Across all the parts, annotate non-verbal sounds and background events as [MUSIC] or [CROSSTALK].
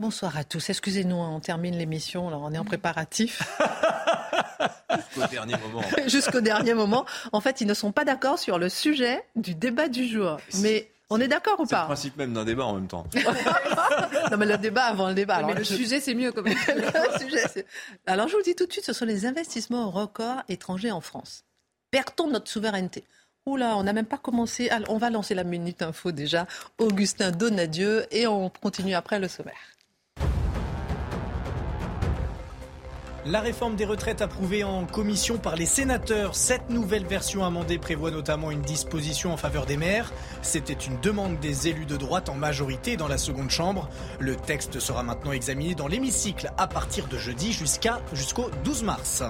Bonsoir à tous. Excusez-nous, on termine l'émission. on est en préparatif. [LAUGHS] Jusqu'au dernier moment. [LAUGHS] Jusqu'au dernier moment. En fait, ils ne sont pas d'accord sur le sujet du débat du jour. Mais on est d'accord ou pas C'est le principe même d'un débat en même temps. [LAUGHS] non, mais le débat avant le débat. mais le sujet, c'est mieux quand même. Alors, je vous le dis tout de suite, ce sont les investissements records étrangers en France. Perdons notre souveraineté. Oula, on n'a même pas commencé. Alors, on va lancer la minute info déjà. Augustin Donadieu et on continue après le sommaire. La réforme des retraites approuvée en commission par les sénateurs. Cette nouvelle version amendée prévoit notamment une disposition en faveur des maires. C'était une demande des élus de droite en majorité dans la seconde chambre. Le texte sera maintenant examiné dans l'hémicycle à partir de jeudi jusqu'à jusqu'au 12 mars.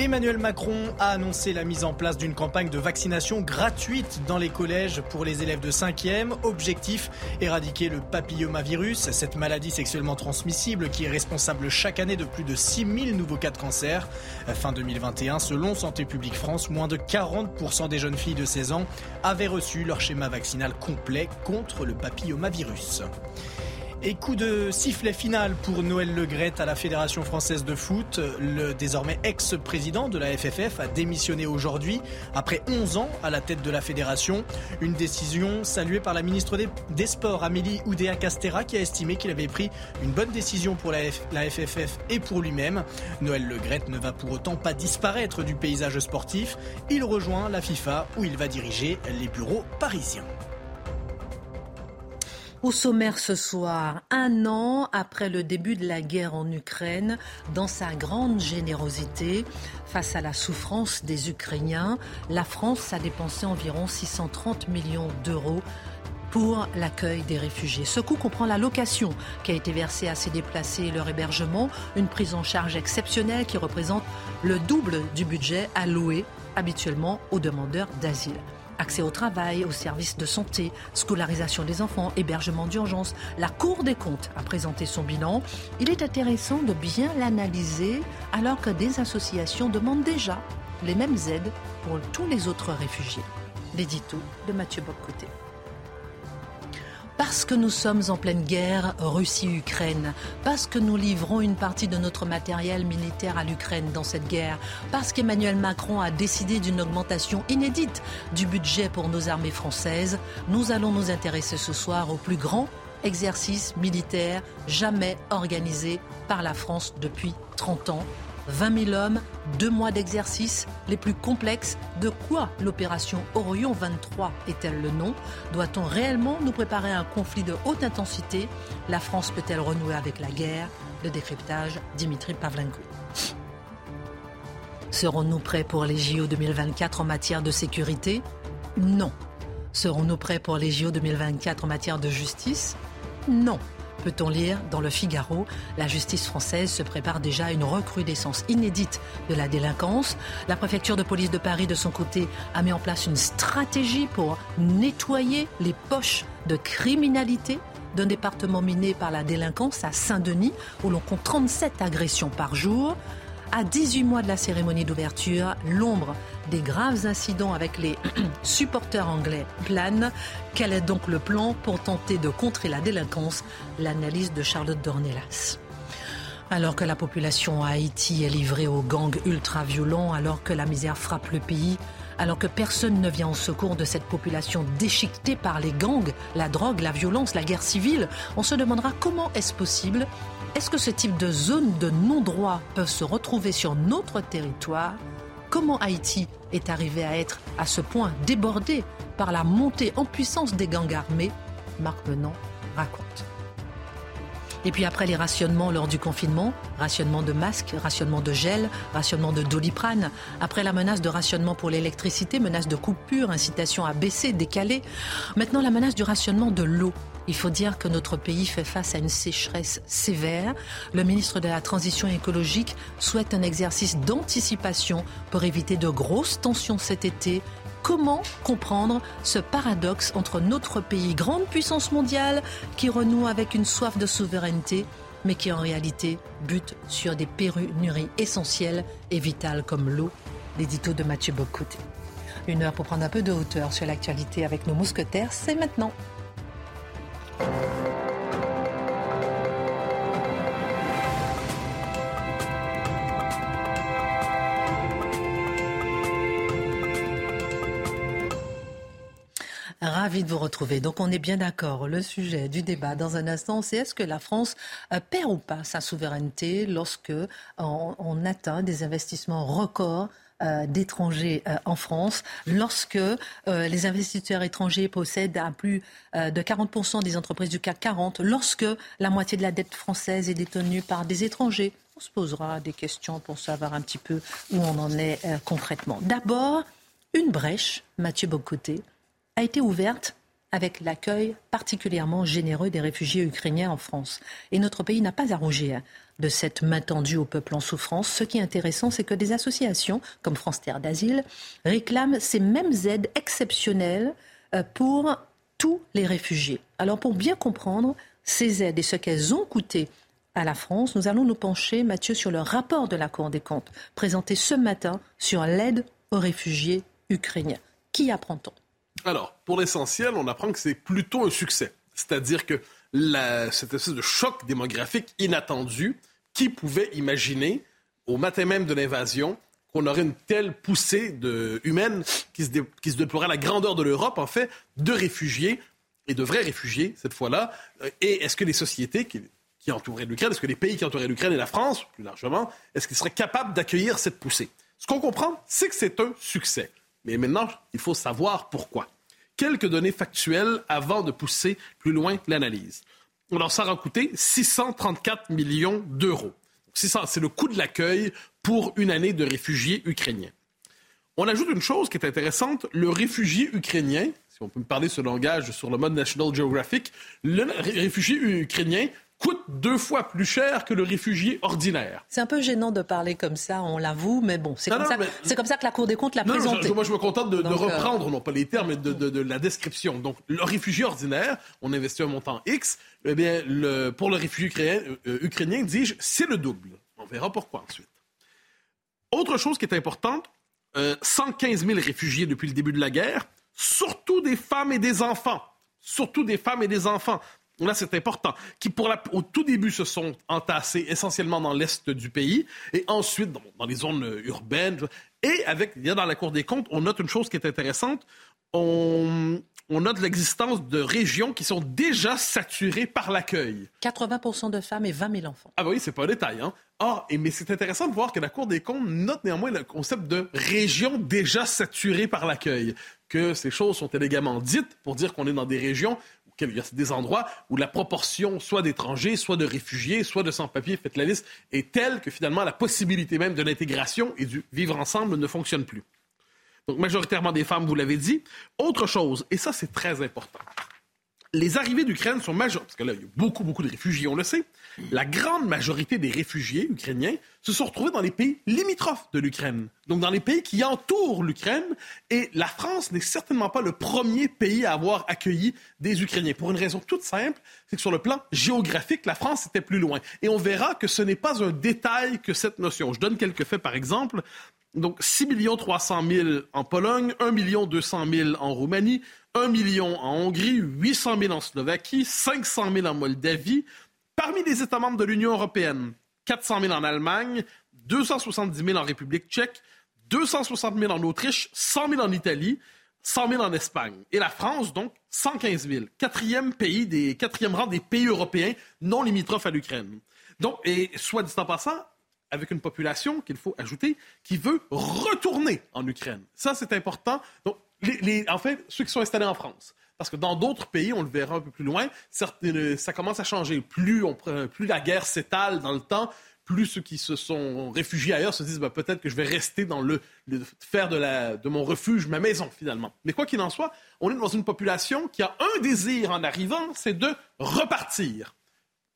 Emmanuel Macron a annoncé la mise en place d'une campagne de vaccination gratuite dans les collèges pour les élèves de 5e. Objectif, éradiquer le papillomavirus, cette maladie sexuellement transmissible qui est responsable chaque année de plus de 6000 nouveaux cas de cancer. Fin 2021, selon Santé publique France, moins de 40% des jeunes filles de 16 ans avaient reçu leur schéma vaccinal complet contre le papillomavirus. Et coup de sifflet final pour Noël Legrette à la Fédération française de foot. Le désormais ex-président de la FFF a démissionné aujourd'hui après 11 ans à la tête de la fédération. Une décision saluée par la ministre des, Sports Amélie Oudéa-Castera qui a estimé qu'il avait pris une bonne décision pour la, FFF et pour lui-même. Noël Legrette ne va pour autant pas disparaître du paysage sportif. Il rejoint la FIFA où il va diriger les bureaux parisiens. Au sommaire ce soir, un an après le début de la guerre en Ukraine, dans sa grande générosité, face à la souffrance des Ukrainiens, la France a dépensé environ 630 millions d'euros pour l'accueil des réfugiés. Ce coût comprend la location qui a été versée à ces déplacés et leur hébergement, une prise en charge exceptionnelle qui représente le double du budget alloué habituellement aux demandeurs d'asile. Accès au travail, aux services de santé, scolarisation des enfants, hébergement d'urgence. La Cour des comptes a présenté son bilan. Il est intéressant de bien l'analyser alors que des associations demandent déjà les mêmes aides pour tous les autres réfugiés. L'édito de Mathieu Boccoté. Parce que nous sommes en pleine guerre Russie-Ukraine, parce que nous livrons une partie de notre matériel militaire à l'Ukraine dans cette guerre, parce qu'Emmanuel Macron a décidé d'une augmentation inédite du budget pour nos armées françaises, nous allons nous intéresser ce soir au plus grand exercice militaire jamais organisé par la France depuis 30 ans 20 000 hommes, deux mois d'exercice, les plus complexes. De quoi l'opération Orion 23 est-elle le nom? Doit-on réellement nous préparer à un conflit de haute intensité? La France peut-elle renouer avec la guerre? Le décryptage, Dimitri Pavlenko. Serons-nous prêts pour les JO 2024 en matière de sécurité? Non. Serons-nous prêts pour les JO 2024 en matière de justice? Non. Peut-on lire dans le Figaro, la justice française se prépare déjà à une recrudescence inédite de la délinquance. La préfecture de police de Paris, de son côté, a mis en place une stratégie pour nettoyer les poches de criminalité d'un département miné par la délinquance à Saint-Denis, où l'on compte 37 agressions par jour. À 18 mois de la cérémonie d'ouverture, l'ombre des graves incidents avec les [CLEARS THROAT] supporters anglais plane. Quel est donc le plan pour tenter de contrer la délinquance? L'analyse de Charlotte Dornelas. Alors que la population à Haïti est livrée aux gangs ultra-violents, alors que la misère frappe le pays, alors que personne ne vient en secours de cette population déchiquetée par les gangs, la drogue, la violence, la guerre civile, on se demandera comment est-ce possible est-ce que ce type de zones de non-droit peuvent se retrouver sur notre territoire? Comment Haïti est arrivé à être à ce point débordé par la montée en puissance des gangs armés? Marc Menant raconte. Et puis après les rationnements lors du confinement, rationnement de masques, rationnement de gel, rationnement de doliprane, après la menace de rationnement pour l'électricité, menace de coupure, incitation à baisser, décaler, maintenant la menace du rationnement de l'eau. Il faut dire que notre pays fait face à une sécheresse sévère. Le ministre de la Transition écologique souhaite un exercice d'anticipation pour éviter de grosses tensions cet été. Comment comprendre ce paradoxe entre notre pays, grande puissance mondiale, qui renoue avec une soif de souveraineté, mais qui en réalité bute sur des pénuries essentielles et vitales comme l'eau? L'édito de Mathieu Bocoté. Une heure pour prendre un peu de hauteur sur l'actualité avec nos mousquetaires, c'est maintenant. Ravi de vous retrouver. Donc on est bien d'accord. Le sujet du débat dans un instant, c'est est-ce que la France euh, perd ou pas sa souveraineté lorsque euh, on, atteint des investissements records d'étrangers euh, en France, lorsque les investisseurs étrangers possèdent à plus de 40% des entreprises du CAC 40, lorsque la moitié de la dette française est détenue par des étrangers. On se posera des questions pour savoir un petit peu où on en est concrètement. D'abord, une brèche, Mathieu Bocoté, a été ouverte avec l'accueil particulièrement généreux des réfugiés ukrainiens en France. Et notre pays n'a pas à rougir de cette main tendue au peuple en souffrance. Ce qui est intéressant, c'est que des associations comme France Terre d'Asile réclament ces mêmes aides exceptionnelles euh, pour tous les réfugiés. Alors pour bien comprendre ces aides et ce qu'elles ont coûté à la France, nous allons nous pencher, Mathieu, sur le rapport de la Cour des comptes présenté ce matin sur l'aide aux réfugiés ukrainiens. Qui apprend-on? Alors, pour l'essentiel, on apprend que c'est plutôt un succès. C'est-à-dire que cette espèce de choc démographique inattendu, qui pouvait imaginer, au matin même de l'invasion, qu'on aurait une telle poussée de, humaine qui se, déploierait à la grandeur de l'Europe, en fait, de réfugiés, et de vrais réfugiés, cette fois-là. Euh, et est-ce que les sociétés qui, qui entouraient l'Ukraine, est-ce que les pays qui entouraient l'Ukraine et la France, plus largement, est-ce qu'ils seraient capables d'accueillir cette poussée? Ce qu'on comprend, c'est que c'est un succès. Mais maintenant, il faut savoir pourquoi. Quelques données factuelles avant de pousser plus loin l'analyse. Alors, ça a coûté 634 millions d'euros. C'est le coût de l'accueil pour une année de réfugiés ukrainiens. On ajoute une chose qui est intéressante. Le réfugié ukrainien, si on peut me parler ce langage sur le mode National Geographic, le réfugié ukrainien coûte deux fois plus cher que le réfugié ordinaire. C'est un peu gênant de parler comme ça, on l'avoue, mais bon, c'est comme, comme, ça que la Cour des comptes l'a présenté. moi, je me contente de, euh, reprendre, non pas les termes, mais de, la description. Donc, le réfugié ordinaire, on investit un montant X, eh bien, le, pour le réfugié ukrainien, euh, ukrainien dis-je, c'est le double. On verra pourquoi ensuite. Autre chose qui est importante, 115 euh, 000 réfugiés depuis le début de la guerre, surtout des femmes et des enfants. Surtout des femmes et des enfants. Là, c'est important, qui pour la, au tout début se sont entassés essentiellement dans l'est du pays et ensuite dans, les zones euh, urbaines. Et avec, il y a dans la Cour des comptes, on note une chose qui est intéressante. On, on note l'existence de régions qui sont déjà saturées par l'accueil. 80 de femmes et 20 000 enfants. Ah bah oui, c'est pas un détail. Hein? Ah, et, mais c'est intéressant de voir que la Cour des comptes note néanmoins le concept de région déjà saturée par l'accueil. Que ces choses sont élégamment dites pour dire qu'on est dans des régions il y a des endroits où la proportion soit d'étrangers, soit de réfugiés, soit de sans-papiers, faites la liste, est telle que finalement la possibilité même de l'intégration et du vivre ensemble ne fonctionne plus. Donc majoritairement des femmes, vous l'avez dit. Autre chose, et ça c'est très important, les arrivées d'Ukraine sont majeures, parce que là, il y a beaucoup, beaucoup de réfugiés, on le sait. La grande majorité des réfugiés ukrainiens se sont retrouvés dans les pays limitrophes de l'Ukraine, donc dans les pays qui entourent l'Ukraine. Et la France n'est certainement pas le premier pays à avoir accueilli des Ukrainiens, pour une raison toute simple, c'est que sur le plan géographique, la France était plus loin. Et on verra que ce n'est pas un détail que cette notion. Je donne quelques faits, par exemple. Donc, 6 300 000 en Pologne, 1 200 000 en Roumanie, 1 million en Hongrie, 800 000 en Slovaquie, 500 000 en Moldavie. Parmi les États membres de l'Union européenne, 400 000 en Allemagne, 270 000 en République tchèque, 260 000 en Autriche, 100 000 en Italie, 100 000 en Espagne. Et la France, donc, 115 000. Quatrième, pays des, quatrième rang des pays européens non limitrophes à l'Ukraine. Donc, et soit dit en passant, avec une population qu'il faut ajouter qui veut retourner en Ukraine. Ça, c'est important. Donc, en fait, ceux qui sont installés en France. Parce que dans d'autres pays, on le verra un peu plus loin, euh, ça commence à changer. Plus, la guerre s'étale dans le temps, plus ceux qui se sont réfugiés ailleurs se disent bah, peut-être que je vais rester dans le, faire de mon refuge ma maison finalement. Mais quoi qu'il en soit, on est dans une population qui a un désir en arrivant, c'est de repartir.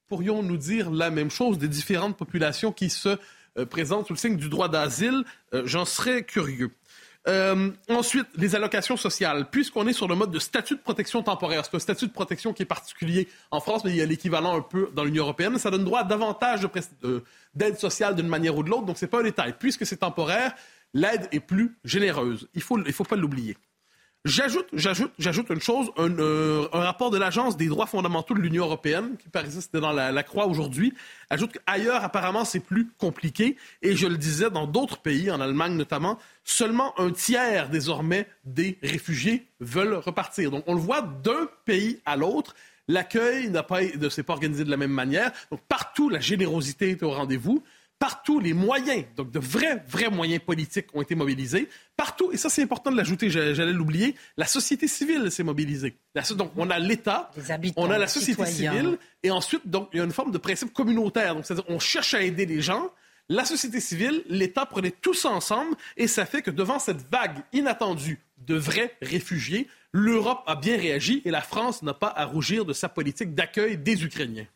Pourrions-nous dire la même chose des différentes populations qui se euh, présentent sous le signe du droit d'asile? Euh, J'en serais curieux. Euh, ensuite, les allocations sociales. Puisqu'on est sur le mode de statut de protection temporaire, c'est un statut de protection qui est particulier en France, mais il y a l'équivalent un peu dans l'Union européenne. Ça donne droit à davantage d'aide sociale d'une manière ou de l'autre, donc c'est pas un détail. Puisque c'est temporaire, l'aide est plus généreuse. Il faut, il faut pas l'oublier. J'ajoute, j'ajoute, j'ajoute une chose, un, euh, un rapport de l'Agence des droits fondamentaux de l'Union européenne, qui par exemple c'était dans la, la Croix aujourd'hui, ajoute qu'ailleurs, apparemment, c'est plus compliqué. Et je le disais, dans d'autres pays, en Allemagne notamment, seulement un tiers désormais des réfugiés veulent repartir. Donc on le voit d'un pays à l'autre. L'accueil n'a pas, ne s'est pas organisé de la même manière. Donc partout, la générosité est au rendez-vous. Partout, les moyens, donc de vrais, vrais moyens politiques ont été mobilisés. Partout, et ça c'est important de l'ajouter, j'allais l'oublier, la société civile s'est mobilisée. donc on a l'État, on a la société civile, et ensuite, donc il y a une forme de principe communautaire. Donc c'est-à-dire on cherche à aider les gens, la société civile, l'État prenaient tout ça ensemble et ça fait que devant cette vague inattendue de vrais réfugiés, l'Europe a bien réagi et la France n'a pas à rougir de sa politique d'accueil des Ukrainiens.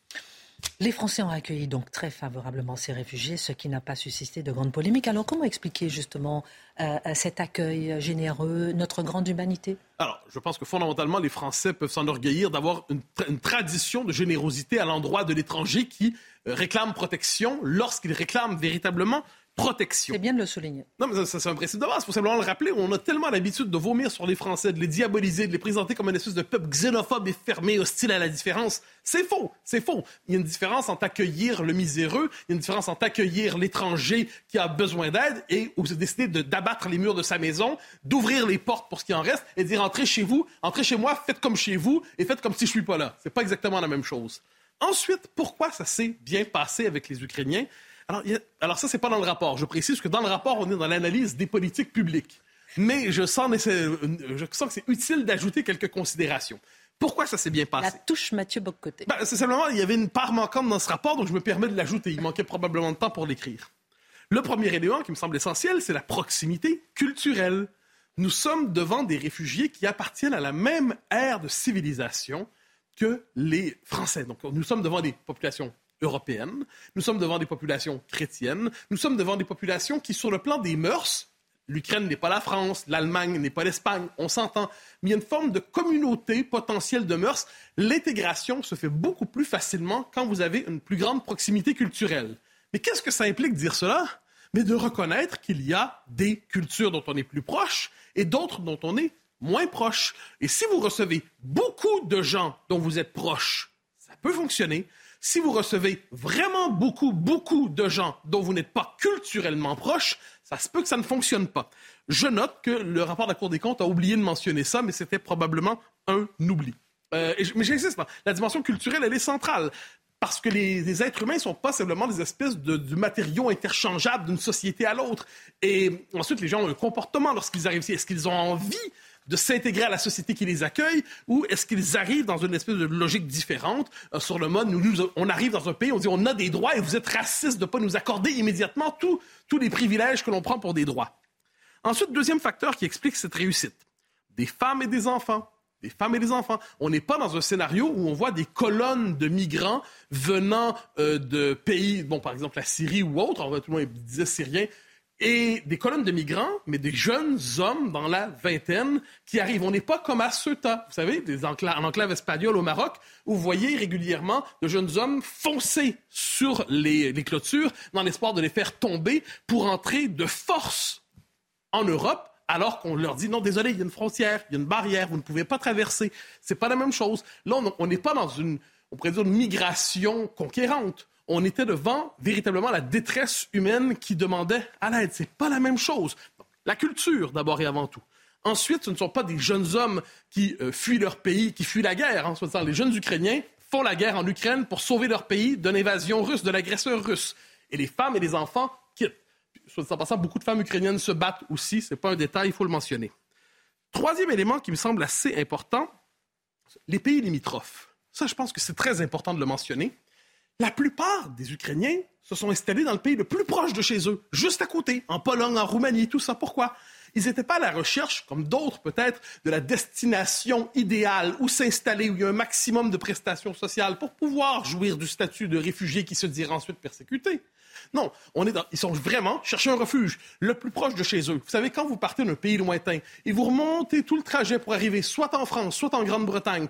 Les Français ont accueilli donc très favorablement ces réfugiés, ce qui n'a pas suscité de grandes polémiques. Alors comment expliquer justement euh, cet accueil généreux, notre grande humanité? Alors, je pense que fondamentalement, les Français peuvent s'enorgueillir d'avoir une, une, tradition de générosité à l'endroit de l'étranger qui euh, réclame protection lorsqu'il réclame véritablement protection. C'est bien de le souligner. Non, mais ça, c'est un principe de base. Il faut simplement le rappeler. On a tellement l'habitude de vomir sur les Français, de les diaboliser, de les présenter comme une espèce de peuple xénophobe et fermé, hostile à la différence. C'est faux. C'est faux. Il y a une différence entre accueillir le miséreux, il y a une différence entre accueillir l'étranger qui a besoin d'aide et où vous décidez d'abattre les murs de sa maison, d'ouvrir les portes pour ce qui en reste et de dire entrez chez vous, entrez chez moi, faites comme chez vous et faites comme si je suis pas là. C'est pas exactement la même chose. Ensuite, pourquoi ça s'est bien passé avec les Ukrainiens? Alors, a, alors ça, c'est pas dans le rapport. Je précise que dans le rapport, on est dans l'analyse des politiques publiques. Mais je sens, je sens que c'est utile d'ajouter quelques considérations. Pourquoi ça s'est bien passé? La touche Mathieu Boccoté. Ben, c'est simplement, il y avait une part manquante dans ce rapport, donc je me permets de l'ajouter. Il manquait probablement de temps pour l'écrire. Le premier élément qui me semble essentiel, c'est la proximité culturelle. Nous sommes devant des réfugiés qui appartiennent à la même ère de civilisation que les Français. Donc, nous sommes devant des populations européennes, nous sommes devant des populations chrétiennes, nous sommes devant des populations qui, sur le plan des mœurs, l'Ukraine n'est pas la France, l'Allemagne n'est pas l'Espagne, on s'entend, mais il y a une forme de communauté potentielle de mœurs. L'intégration se fait beaucoup plus facilement quand vous avez une plus grande proximité culturelle. Mais qu'est-ce que ça implique de dire cela? Mais de reconnaître qu'il y a des cultures dont on est plus proche et d'autres dont on est moins proche. Et si vous recevez beaucoup de gens dont vous êtes proche, ça peut fonctionner. Si vous recevez vraiment beaucoup, beaucoup de gens dont vous n'êtes pas culturellement proche, ça se peut que ça ne fonctionne pas. Je note que le rapport de la Cour des comptes a oublié de mentionner ça, mais c'était probablement un oubli. Euh, mais j'insiste, la dimension culturelle, elle est centrale. Parce que les, les êtres humains ne sont pas simplement des espèces de, de matériaux interchangeables d'une société à l'autre. Et ensuite, les gens ont un comportement lorsqu'ils arrivent ici. Est-ce qu'ils ont envie de s'intégrer à la société qui les accueille ou est-ce qu'ils arrivent dans une espèce de logique différente euh, sur le mode, nous, on arrive dans un pays, on dit on a des droits et vous êtes raciste de ne pas nous accorder immédiatement tous les privilèges que l'on prend pour des droits. Ensuite, deuxième facteur qui explique cette réussite, des femmes et des enfants. Des femmes et des enfants. On n'est pas dans un scénario où on voit des colonnes de migrants venant euh, de pays, bon, par exemple la Syrie ou autre, en tout le monde disait syrien, et des colonnes de migrants, mais des jeunes hommes dans la vingtaine qui arrivent. On n'est pas comme à Ceuta, vous savez, des en enclave espagnole au Maroc, où vous voyez régulièrement de jeunes hommes foncer sur les, clôtures dans l'espoir de les faire tomber pour entrer de force en Europe alors qu'on leur dit non, désolé, il y a une frontière, il y a une barrière, vous ne pouvez pas traverser. C'est pas la même chose. Là, on n'est pas dans une, on pourrait une migration conquérante on était devant véritablement la détresse humaine qui demandait à l'aide. C'est pas la même chose. La culture, d'abord et avant tout. Ensuite, ce ne sont pas des jeunes hommes qui euh, fuient leur pays, qui fuient la guerre. Hein, les jeunes Ukrainiens font la guerre en Ukraine pour sauver leur pays d'une invasion russe, de l'agresseur russe. Et les femmes et les enfants quittent. Soit en passant, beaucoup de femmes ukrainiennes se battent aussi. Ce n'est pas un détail, il faut le mentionner. Troisième élément qui me semble assez important, les pays limitrophes. Ça, je pense que c'est très important de le mentionner. La plupart des Ukrainiens se sont installés dans le pays le plus proche de chez eux, juste à côté, en Pologne, en Roumanie, tout ça. Pourquoi? Ils n'étaient pas à la recherche, comme d'autres peut-être, de la destination idéale où s'installer, où il y a un maximum de prestations sociales pour pouvoir jouir du statut de réfugié qui se dira ensuite persécuté. Non, on est dans, ils sont vraiment chercher un refuge le plus proche de chez eux. Vous savez, quand vous partez d'un pays lointain et vous remontez tout le trajet pour arriver soit en France, soit en Grande-Bretagne,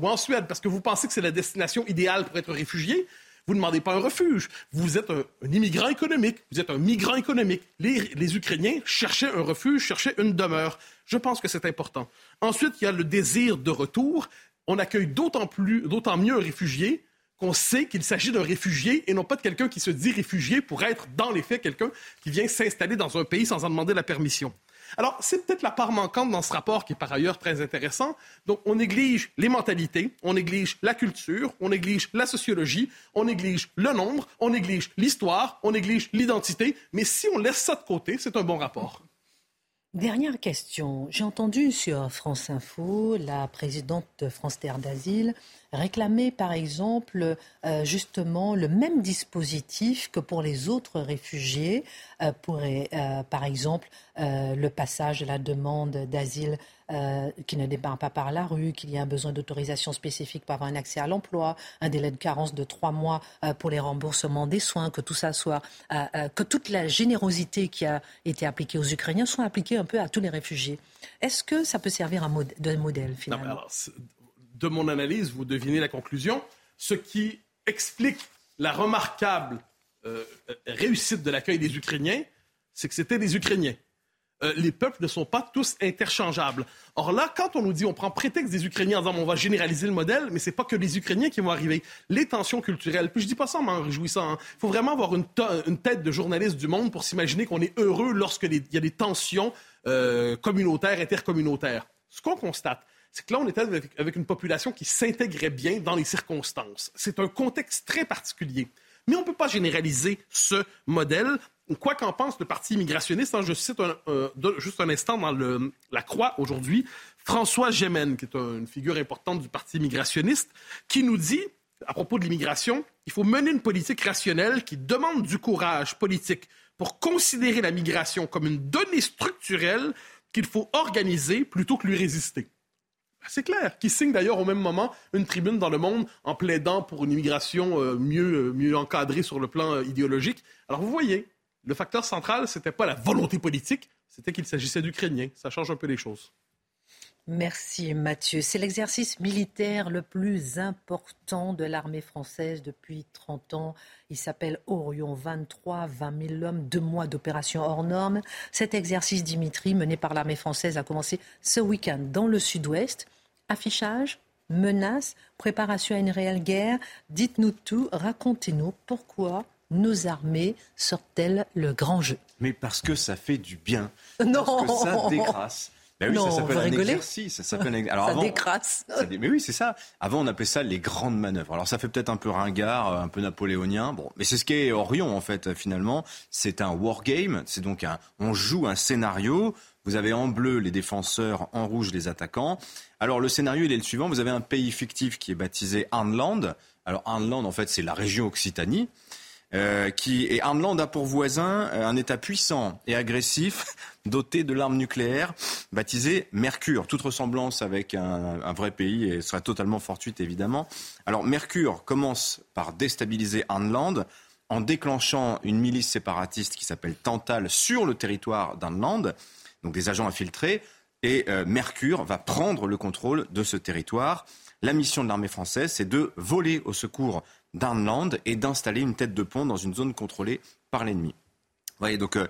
ou en Suède, parce que vous pensez que c'est la destination idéale pour être réfugié, vous ne demandez pas un refuge. Vous êtes un, immigrant économique. Vous êtes un migrant économique. Les, les, Ukrainiens cherchaient un refuge, cherchaient une demeure. Je pense que c'est important. Ensuite, il y a le désir de retour. On accueille d'autant plus, d'autant mieux un réfugié qu'on sait qu'il s'agit d'un réfugié et non pas de quelqu'un qui se dit réfugié pour être, dans les faits, quelqu'un qui vient s'installer dans un pays sans en demander la permission. Alors, c'est peut-être la part manquante dans ce rapport qui est par ailleurs très intéressant. Donc, on néglige les mentalités, on néglige la culture, on néglige la sociologie, on néglige le nombre, on néglige l'histoire, on néglige l'identité. Mais si on laisse ça de côté, c'est un bon rapport. Dernière question. J'ai entendu sur France Info la présidente de France Terre d'Asile réclamer, par exemple, euh, justement le même dispositif que pour les autres réfugiés, euh, pour, euh, par exemple, le passage de la demande d'asile qui ne démarre pas par la rue, qu'il y a un besoin d'autorisation spécifique pour avoir un accès à l'emploi, un délai de carence de trois mois pour les remboursements des soins, que tout ça soit, que toute la générosité qui a été appliquée aux Ukrainiens soit appliquée un peu à tous les réfugiés. Est-ce que ça peut servir de modèle finalement? De mon analyse, vous devinez la conclusion. Ce qui explique la remarquable euh, réussite de l'accueil des Ukrainiens, c'est que c'était des Ukrainiens. Euh, les peuples ne sont pas tous interchangeables. Or là, quand on nous dit, on prend prétexte des Ukrainiens en disant on va généraliser le modèle, mais c'est pas que les Ukrainiens qui vont arriver. Les tensions culturelles. Puis je dis pas ça en m'en réjouissant. Il hein. faut vraiment avoir une, tête de journaliste du monde pour s'imaginer qu'on est heureux lorsqu'il y a des tensions euh, communautaires, intercommunautaires. Ce qu'on constate, c'est que là, on était avec, une population qui s'intégrait bien dans les circonstances. C'est un contexte très particulier. Mais on ne peut pas généraliser ce modèle. Quoi qu'en pense le Parti immigrationniste, hein, je cite juste un instant dans la Croix aujourd'hui, François Gémen, qui est une figure importante du Parti immigrationniste, qui nous dit, à propos de l'immigration, il faut mener une politique rationnelle qui demande du courage politique pour considérer la migration comme une donnée structurelle qu'il faut organiser plutôt que lui résister. C'est clair. Qui signe d'ailleurs au même moment une tribune dans le monde en plaidant pour une immigration euh, mieux, euh, mieux encadrée sur le plan euh, idéologique. Alors vous voyez, le facteur central, ce n'était pas la volonté politique, c'était qu'il s'agissait d'Ukrainiens. Ça change un peu les choses. Merci Mathieu. C'est l'exercice militaire le plus important de l'armée française depuis 30 ans. Il s'appelle Orion 23, 20 000 hommes, deux mois d'opération hors normes. Cet exercice, Dimitri, mené par l'armée française, a commencé ce week-end dans le sud-ouest. Affichage, menaces, préparation à une réelle guerre. Dites-nous tout, racontez-nous pourquoi nos armées sortent-elles le grand jeu Mais parce que ça fait du bien. Non [LAUGHS] Parce que ça décrasse. Ben oui, ça s'appelle un exercice. Ça s'appelle Alors ça décrasse. Mais oui, c'est ça. Avant, on appelait ça les grandes manœuvres. Alors ça fait peut-être un peu ringard, un peu napoléonien. Bon, mais c'est ce qu'est Orion en fait. Finalement, c'est un wargame. C'est donc un. On joue un scénario. Vous avez en bleu les défenseurs, en rouge les attaquants. Alors le scénario, il est le suivant. Vous avez un pays fictif qui est baptisé Arnland. Alors Arnland, en fait, c'est la région Occitanie. Euh, qui et Arnland a pour voisin euh, un État puissant et agressif, [LAUGHS] doté de l'arme nucléaire, baptisé Mercure. Toute ressemblance avec un, vrai pays serait totalement fortuite, évidemment. Alors Mercure commence par déstabiliser Arnland en déclenchant une milice séparatiste qui s'appelle Tantal sur le territoire d'Arnland, donc des agents infiltrés. Et euh, Mercure va prendre le contrôle de ce territoire. La mission de l'armée française, c'est de voler au secours d'Arnland et d'installer une tête de pont dans une zone contrôlée par l'ennemi. voyez, donc euh,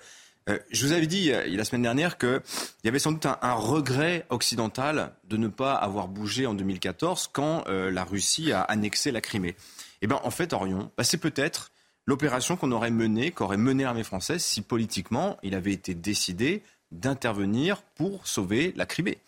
euh, je vous avais dit euh, la semaine dernière qu'il y avait sans doute un, regret occidental de ne pas avoir bougé en 2014 quand la Russie a annexé la Crimée. Eh bien, en fait, Orion, bah, c'est peut-être l'opération qu'on aurait menée, qu'aurait menée l'armée française si politiquement il avait été décidé d'intervenir pour sauver la Crimée.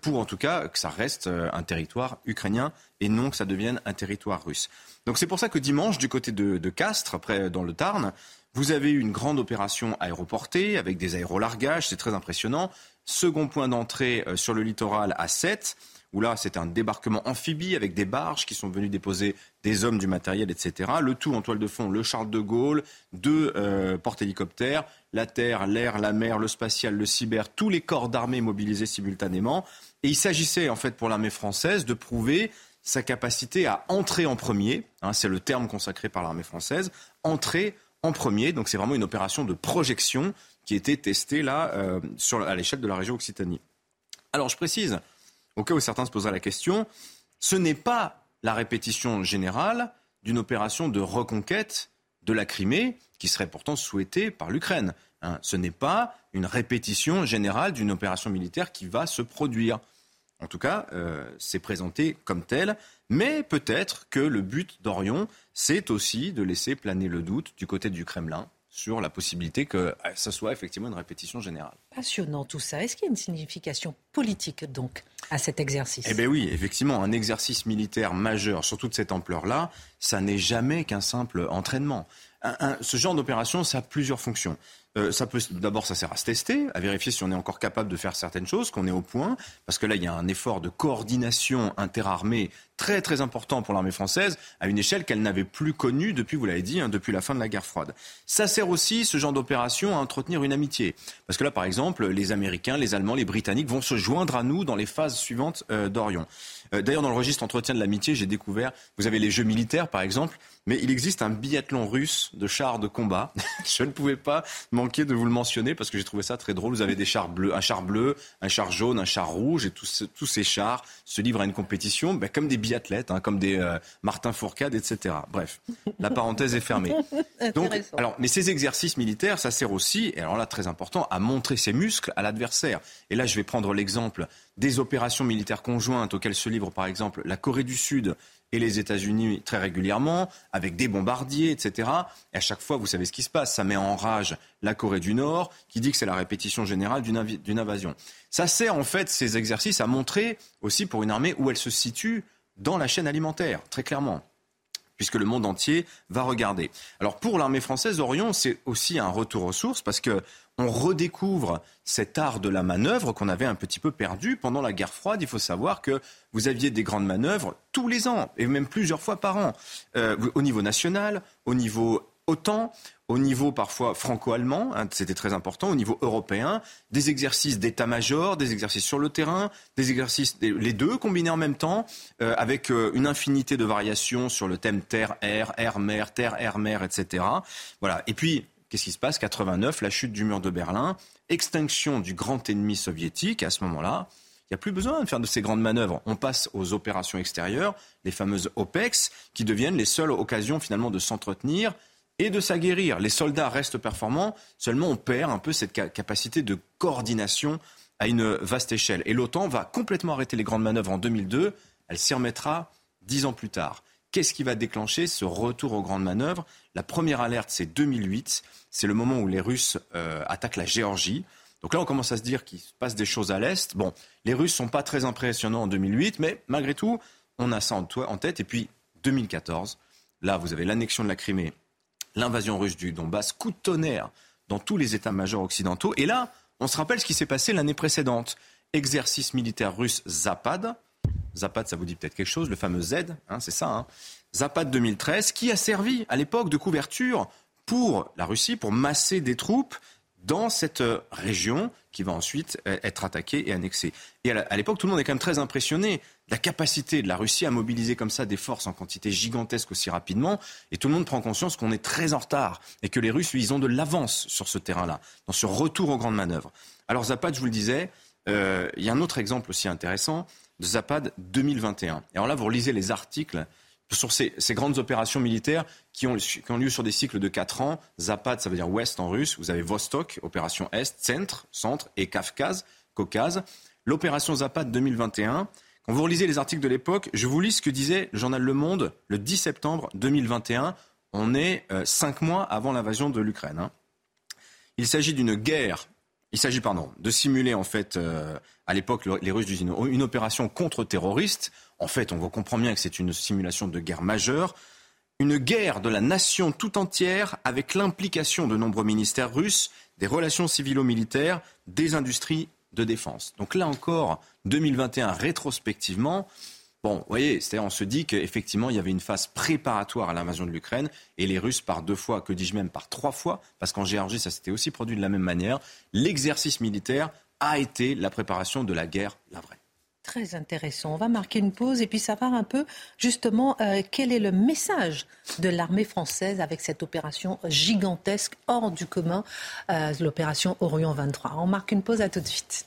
pour en tout cas que ça reste un territoire ukrainien et non que ça devienne un territoire russe. Donc c'est pour ça que dimanche, du côté de, Castres, après dans le Tarn, vous avez eu une grande opération aéroportée avec des aérolargages, c'est très impressionnant. Second point d'entrée euh, sur le littoral à 7, où là c'est un débarquement amphibie avec des barges qui sont venues déposer des hommes, du matériel, etc. Le tout en toile de fond, le Charles de Gaulle, deux euh, porte-hélicoptères, la terre, l'air, la mer, le spatial, le cyber, tous les corps d'armée mobilisés simultanément. Et il s'agissait en fait pour l'armée française de prouver sa capacité à entrer en premier, hein, c'est le terme consacré par l'armée française, entrer en premier. Donc c'est vraiment une opération de projection qui était testée euh, à l'échelle de la région Occitanie. Alors je précise, au cas où certains se poseraient la question, ce n'est pas la répétition générale d'une opération de reconquête de la Crimée qui serait pourtant souhaitée par l'Ukraine. Hein. ce n'est pas une répétition générale d'une opération militaire qui va se produire. En tout cas, euh, c'est présenté comme tel. Mais peut-être que le but d'Orion, c'est aussi de laisser planer le doute du côté du Kremlin sur la possibilité que ce euh, soit effectivement une répétition générale. Passionnant tout ça. Est-ce qu'il y a une signification politique donc à cet exercice? Eh bien oui, effectivement, un exercice militaire majeur, surtout de cette ampleur-là, ça n'est jamais qu'un simple entraînement. Ce genre d'opération, ça a plusieurs fonctions. Euh, ça peut d'abord ça sert à se tester, à vérifier si on est encore capable de faire certaines choses, qu'on est au point, parce que là il y a un effort de coordination interarmée très très important pour l'armée française à une échelle qu'elle n'avait plus connue depuis, vous l'avez dit, hein, depuis la fin de la guerre froide. Ça sert aussi ce genre d'opération à entretenir une amitié, parce que là par exemple les Américains, les Allemands, les Britanniques vont se joindre à nous dans les phases suivantes euh, d'Orion. Euh, d'ailleurs dans le registre entretien de l'amitié, j'ai découvert, vous avez les jeux militaires par exemple, mais il existe un biathlon russe de chars de combat. [LAUGHS] Je ne pouvais pas manquer de vous le mentionner parce que j'ai trouvé ça très drôle. Vous avez des chars bleus, un char bleu, un char jaune, un char rouge, et tous, tous ces chars se livrent à une compétition ben, comme des biathlètes, hein, comme des euh, Martin Fourcade, etc. Bref, la parenthèse est fermée. [LAUGHS] Donc, alors, mais ces exercices militaires, ça sert aussi, et alors là très important, à montrer ses muscles à l'adversaire. Et là, je vais prendre l'exemple des opérations militaires conjointes auxquelles se livrent par exemple la Corée du Sud et les États-Unis très régulièrement, avec des bombardiers, etc. Et à chaque fois, vous savez ce qui se passe. Ça met en rage la Corée du Nord, qui dit que c'est la répétition générale d'une invasion. Ça sert en fait, ces exercices, à montrer aussi pour une armée où elle se situe dans la chaîne alimentaire, très clairement puisque le monde entier va regarder. Alors pour l'armée française, Orion, c'est aussi un retour aux sources, parce que on redécouvre cet art de la manœuvre qu'on avait un petit peu perdu pendant la guerre froide. Il faut savoir que vous aviez des grandes manœuvres tous les ans, et même plusieurs fois par an, euh, au niveau national, au niveau OTAN, au niveau parfois franco-allemand, hein, c'était très important, au niveau européen, des exercices d'état-major, des exercices sur le terrain, des exercices, les deux combinés en même temps, euh, avec euh, une infinité de variations sur le thème terre-air, air-mer, terre-air-mer, etc. Voilà. Et puis, qu'est-ce qui se passe? 89, la chute du mur de Berlin, extinction du grand ennemi soviétique à ce moment-là. Il n'y a plus besoin de faire de ces grandes manœuvres. On passe aux opérations extérieures, les fameuses OPEX, qui deviennent les seules occasions finalement de s'entretenir et de s'aguerrir. Les soldats restent performants, seulement on perd un peu cette capacité de coordination à une vaste échelle. Et l'OTAN va complètement arrêter les grandes manœuvres en 2002, elle s'y remettra dix ans plus tard. Qu'est-ce qui va déclencher ce retour aux grandes manœuvres? La première alerte, c'est 2008, c'est le moment où les Russes euh, attaquent la Géorgie. Donc là, on commence à se dire qu'il se passe des choses à l'Est. Bon, les Russes sont pas très impressionnants en 2008, mais malgré tout, on a ça en tête. Et puis, 2014, là, vous avez l'annexion de la Crimée l'invasion russe du Donbass, coup de tonnerre dans tous les états-majors occidentaux. Et là, on se rappelle ce qui s'est passé l'année précédente. Exercice militaire russe Zapad. Zapad, ça vous dit peut-être quelque chose, le fameux Z, hein, c'est ça. Hein. Zapad 2013, qui a servi à l'époque de couverture pour la Russie, pour masser des troupes dans cette euh, région qui va ensuite euh, être attaquée et annexée. Et à l'époque, tout le monde est quand même très impressionné de la capacité de la Russie à mobiliser comme ça des forces en quantité gigantesque aussi rapidement. Et tout le monde prend conscience qu'on est très en retard et que les Russes, ils ont de l'avance sur ce terrain-là, dans ce retour aux grandes manœuvres. Alors Zapad, je vous le disais, euh, il y a un autre exemple aussi intéressant de Zapad 2021. Et alors là, vous relisez les articles sur ces, grandes opérations militaires qui ont, lieu sur des cycles de 4 ans. Zapad, ça veut dire ouest en russe. Vous avez Vostok, opération est, centre, centre, et Kafkaz, Caucase. L'opération Zapad 2021, quand vous relisez les articles de l'époque, je vous lis ce que disait le journal Le Monde le 10 septembre 2021. On est euh, cinq mois avant l'invasion de l'Ukraine. Hein. Il s'agit d'une guerre. Il s'agit, pardon, de simuler en fait euh, à l'époque les Russes une, une opération contre-terroriste en fait, on comprend bien que c'est une simulation de guerre majeure. Une guerre de la nation tout entière avec l'implication de nombreux ministères russes, des relations civilo-militaires, des industries de défense. Donc là encore, 2021, rétrospectivement, Bon, vous voyez, c'est-à-dire on se dit qu'effectivement, il y avait une phase préparatoire à l'invasion de l'Ukraine et les Russes, par deux fois, que dis-je même, par trois fois, parce qu'en Géorgie, ça s'était aussi produit de la même manière, l'exercice militaire a été la préparation de la guerre, la vraie. Très intéressant. On va marquer une pause et puis savoir un peu justement euh, quel est le message de l'armée française avec cette opération gigantesque hors du commun, euh, l'opération Orion 23. On marque une pause, à tout de suite.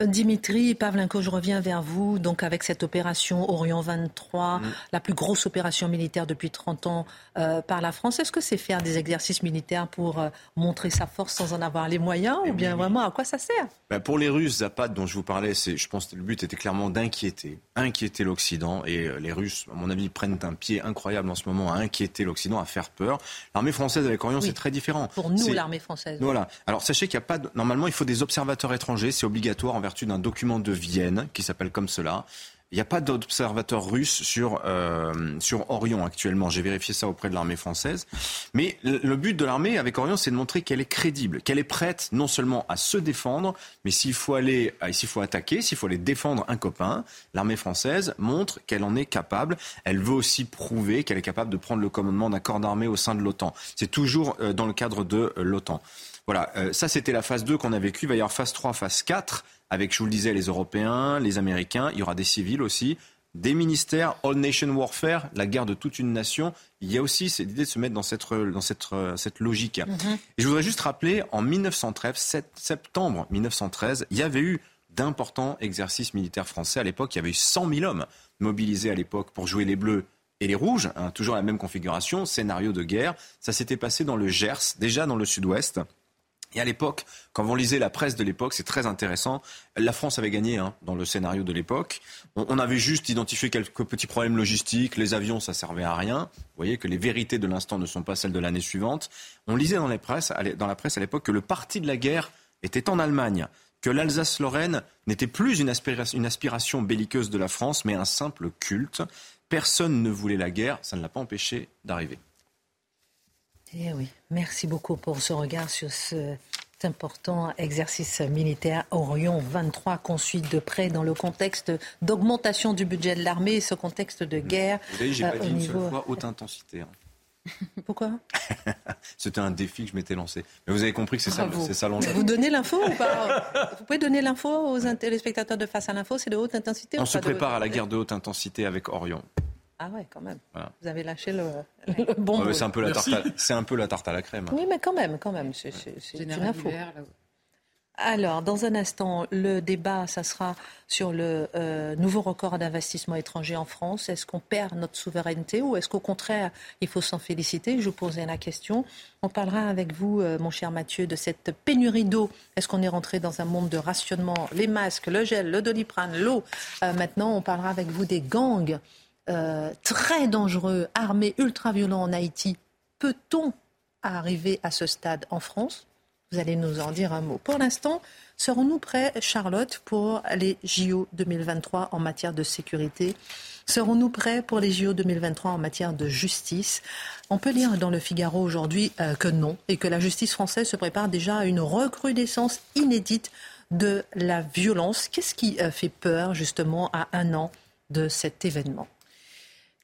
Dimitri Pavlenko, je reviens vers vous. Donc, avec cette opération Orion 23, mm. la plus grosse opération militaire depuis 30 ans euh, par la France, est-ce que c'est faire des exercices militaires pour euh, montrer sa force sans en avoir les moyens Ou bien vraiment, à quoi ça sert? Ben Pour les Russes, Zapad, dont je vous parlais, je pense que le but était clairement d'inquiéter, inquiéter l'Occident. Et euh, les Russes, à mon avis, prennent un pied incroyable en ce moment à inquiéter l'Occident, à faire peur. L'armée française avec Orion, c'est très différent. Pour nous, l'armée française. Voilà. Alors, sachez qu'il n'y a pas. Normalement, il faut des observateurs étrangers. C'est obligatoire vertu d'un document de Vienne qui s'appelle comme cela. Il n'y a pas d'observateurs russes sur, euh, sur Orion actuellement. J'ai vérifié ça auprès de l'armée française. Mais le, but de l'armée avec Orion, c'est de montrer qu'elle est crédible, qu'elle est prête non seulement à se défendre, mais s'il faut aller, euh, s'il faut attaquer, s'il faut aller défendre un copain, l'armée française montre qu'elle en est capable. Elle veut aussi prouver qu'elle est capable de prendre le commandement d'un corps d'armée au sein de l'OTAN. C'est toujours euh, dans le cadre de l'OTAN. Voilà, ça c'était la phase 2 qu'on a vécue. Il va y avoir phase 3, phase 4 avec, je vous le disais, les Européens, les Américains, il y aura des civils aussi, des ministères, All Nation Warfare, la guerre de toute une nation. Il y a aussi cette idée de se mettre dans cette, dans cette, cette logique. Mm-hmm. Et je voudrais juste rappeler, en 1913, 7 septembre 1913, il y avait eu d'importants exercices militaires français. À l'époque, il y avait eu 100 000 hommes mobilisés à l'époque pour jouer les Bleus et les Rouges, hein, toujours la même configuration, scénario de guerre. Ça s'était passé dans le Gers, déjà dans le sud-ouest. Et à l'époque, quand vous lisez la presse de l'époque, c'est très intéressant. La France avait gagné hein, dans le scénario de l'époque. On, avait juste identifié quelques petits problèmes logistiques. Les avions, ça servait à rien. Vous voyez que les vérités de l'instant ne sont pas celles de l'année suivante. On lisait dans la presse à l'époque que le parti de la guerre était en Allemagne, que l'Alsace-Lorraine n'était plus une aspiration, une aspiration belliqueuse de la France, mais un simple culte. Personne ne voulait la guerre, ça ne l'a pas empêché d'arriver. Eh oui, merci beaucoup pour ce regard sur cet important exercice militaire Orion 23 qu'on suit de près dans le contexte d'augmentation du budget de l'armée, ce contexte de guerre. Vous voyez, j'ai pas euh, dit une seule fois haute intensité. Hein. [LAUGHS] Pourquoi? [LAUGHS] C'était un défi que je m'étais lancé. Mais vous avez compris que c'est ça, c'est ça l'enjeu. Vous donnez l'info ou pas? Vous pouvez donner l'info aux téléspectateurs de face à l'info C'est de haute intensité On se prépare à la guerre de haute intensité avec Orion. Ah ouais, quand même. Vous avez lâché le, [LAUGHS] bon. c'est un peu la tarte. À, c'est un peu la tarte à la crème. Oui, mais quand même, quand même, c'est, une info. Alors, dans un instant, le débat, ça sera sur le euh, nouveau record d'investissement étranger en France. Est-ce qu'on perd notre souveraineté ou est-ce qu'au contraire, il faut s'en féliciter? Je vous posais la question. On parlera avec vous, euh, mon cher Mathieu, de cette pénurie d'eau. Est-ce qu'on est rentré dans un monde de rationnement? Les masques, le gel, le doliprane, l'eau. Euh, maintenant, on parlera avec vous des gangs euh, très dangereux, armés, ultra-violents en Haïti. Peut-on arriver à ce stade en France? Vous allez nous en dire un mot. Pour l'instant, serons-nous prêts, Charlotte, pour les JO 2023 en matière de sécurité? Serons-nous prêts pour les JO 2023 en matière de justice? On peut lire dans le Figaro aujourd'hui euh, que non, et que la justice française se prépare déjà à une recrudescence inédite de la violence. Qu'est-ce qui euh, fait peur justement à un an de cet événement?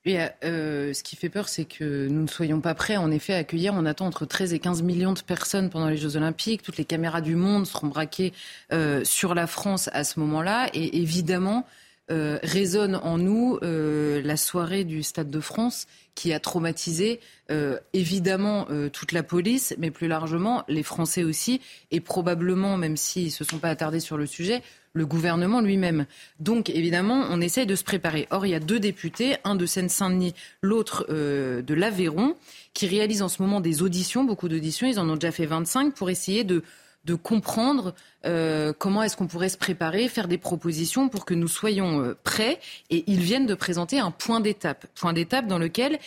Et euh, ce qui fait peur, c'est que nous ne soyons pas prêts, en effet, à accueillir. On attend entre 13 et 15 millions de personnes pendant les Jeux Olympiques. Toutes les caméras du monde seront braquées euh, sur la France à ce moment-là. Et évidemment, euh, résonne en nous euh, la soirée du Stade de France qui a traumatisé euh, évidemment toute la police, mais plus largement les Français aussi, et probablement, même s'ils ne se sont pas attardés sur le sujet, le gouvernement lui-même. Donc évidemment, on essaye de se préparer. Or, il y a deux députés, un de Seine-Saint-Denis, l'autre de l'Aveyron, qui réalisent en ce moment des auditions, beaucoup d'auditions, ils en ont déjà fait 25, pour essayer de de comprendre euh, comment est-ce qu'on pourrait se préparer, faire des propositions pour que nous soyons euh, prêts. Et ils viennent de présenter un point d'étape, point d'étape dans lequel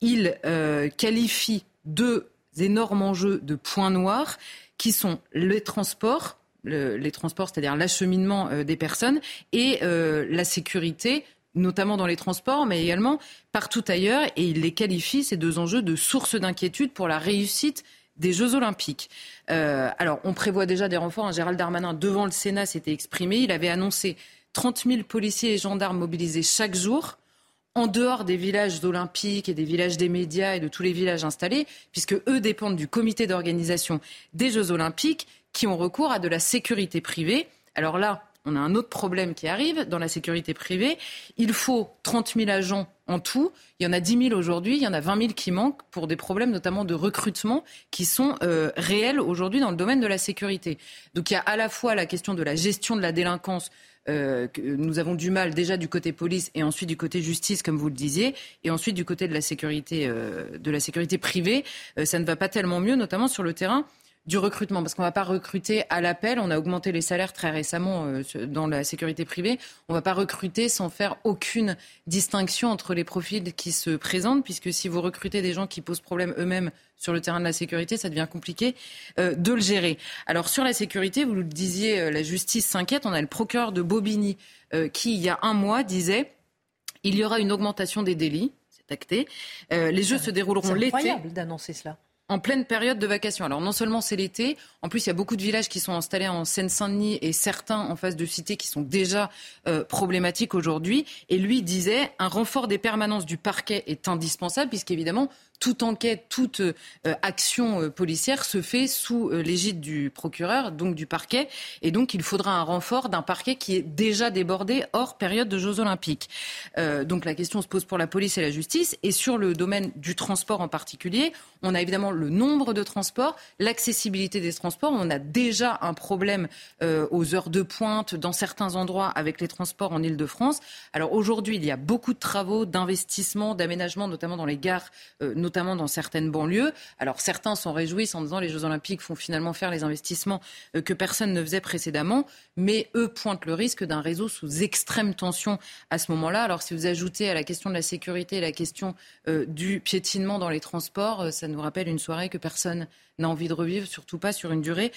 ils euh, qualifient deux énormes enjeux de points noirs qui sont les transports, les transports, c'est-à-dire l'acheminement des personnes, et la sécurité notamment dans les transports, mais également partout ailleurs, et ils les qualifient, ces deux enjeux, de source d'inquiétude pour la réussite des Jeux Olympiques. Euh, alors, on prévoit déjà des renforts. Hein. Gérald Darmanin, devant le Sénat, s'était exprimé. Il avait annoncé 30 000 policiers et gendarmes mobilisés chaque jour en dehors des villages olympiques et des villages des médias et de tous les villages installés, puisque eux dépendent du comité d'organisation des Jeux olympiques qui ont recours à de la sécurité privée. Alors là, on a un autre problème qui arrive dans la sécurité privée. Il faut 30 000 agents en tout. Il y en a 10 000 aujourd'hui, il y en a 20 000 qui manquent pour des problèmes notamment de recrutement qui sont euh, réels aujourd'hui dans le domaine de la sécurité. Donc il y a à la fois la question de la gestion de la délinquance euh, que nous avons du mal déjà du côté police et ensuite du côté justice, comme vous le disiez, et ensuite du côté de la sécurité, euh, de la sécurité privée, euh, ça ne va pas tellement mieux, notamment sur le terrain du recrutement, parce qu'on ne va pas recruter à l'appel. On a augmenté les salaires très récemment euh, dans la sécurité privée. On ne va pas recruter sans faire aucune distinction entre les profils qui se présentent, puisque si vous recrutez des gens qui posent problème eux-mêmes sur le terrain de la sécurité, ça devient compliqué euh, de le gérer. Alors sur la sécurité, vous le disiez, euh, la justice s'inquiète. On a le procureur de Bobigny qui, il y a un mois, disait il y aura une augmentation des délits. C'est acté. les jeux se dérouleront l'été. C'est incroyable d'annoncer cela en pleine période de vacation. Alors non seulement c'est l'été, en plus il y a beaucoup de villages qui sont installés en Seine-Saint-Denis et certains en face de cités qui sont déjà euh, problématiques aujourd'hui. Et lui disait un renfort des permanences du parquet est indispensable puisqu'évidemment toute enquête, toute euh, action euh, policière se fait sous euh, l'égide du procureur, donc du parquet. Et donc, il faudra un renfort d'un parquet qui est déjà débordé hors période de Jeux Olympiques. donc, la question se pose pour la police et la justice. Et sur le domaine du transport en particulier, on a évidemment le nombre de transports, l'accessibilité des transports. On a déjà un problème aux heures de pointe dans certains endroits avec les transports en Ile-de-France. Alors aujourd'hui, il y a beaucoup de travaux, d'investissements, d'aménagements, notamment dans les gares notamment dans certaines banlieues. Alors certains s'en réjouissent en disant les Jeux Olympiques font finalement faire les investissements euh, que personne ne faisait précédemment, mais eux pointent le risque d'un réseau sous extrême tension à ce moment-là. Alors si vous ajoutez à la question de la sécurité la question euh, du piétinement dans les transports, euh, ça nous rappelle une soirée que personne n'a envie de revivre, surtout pas sur une durée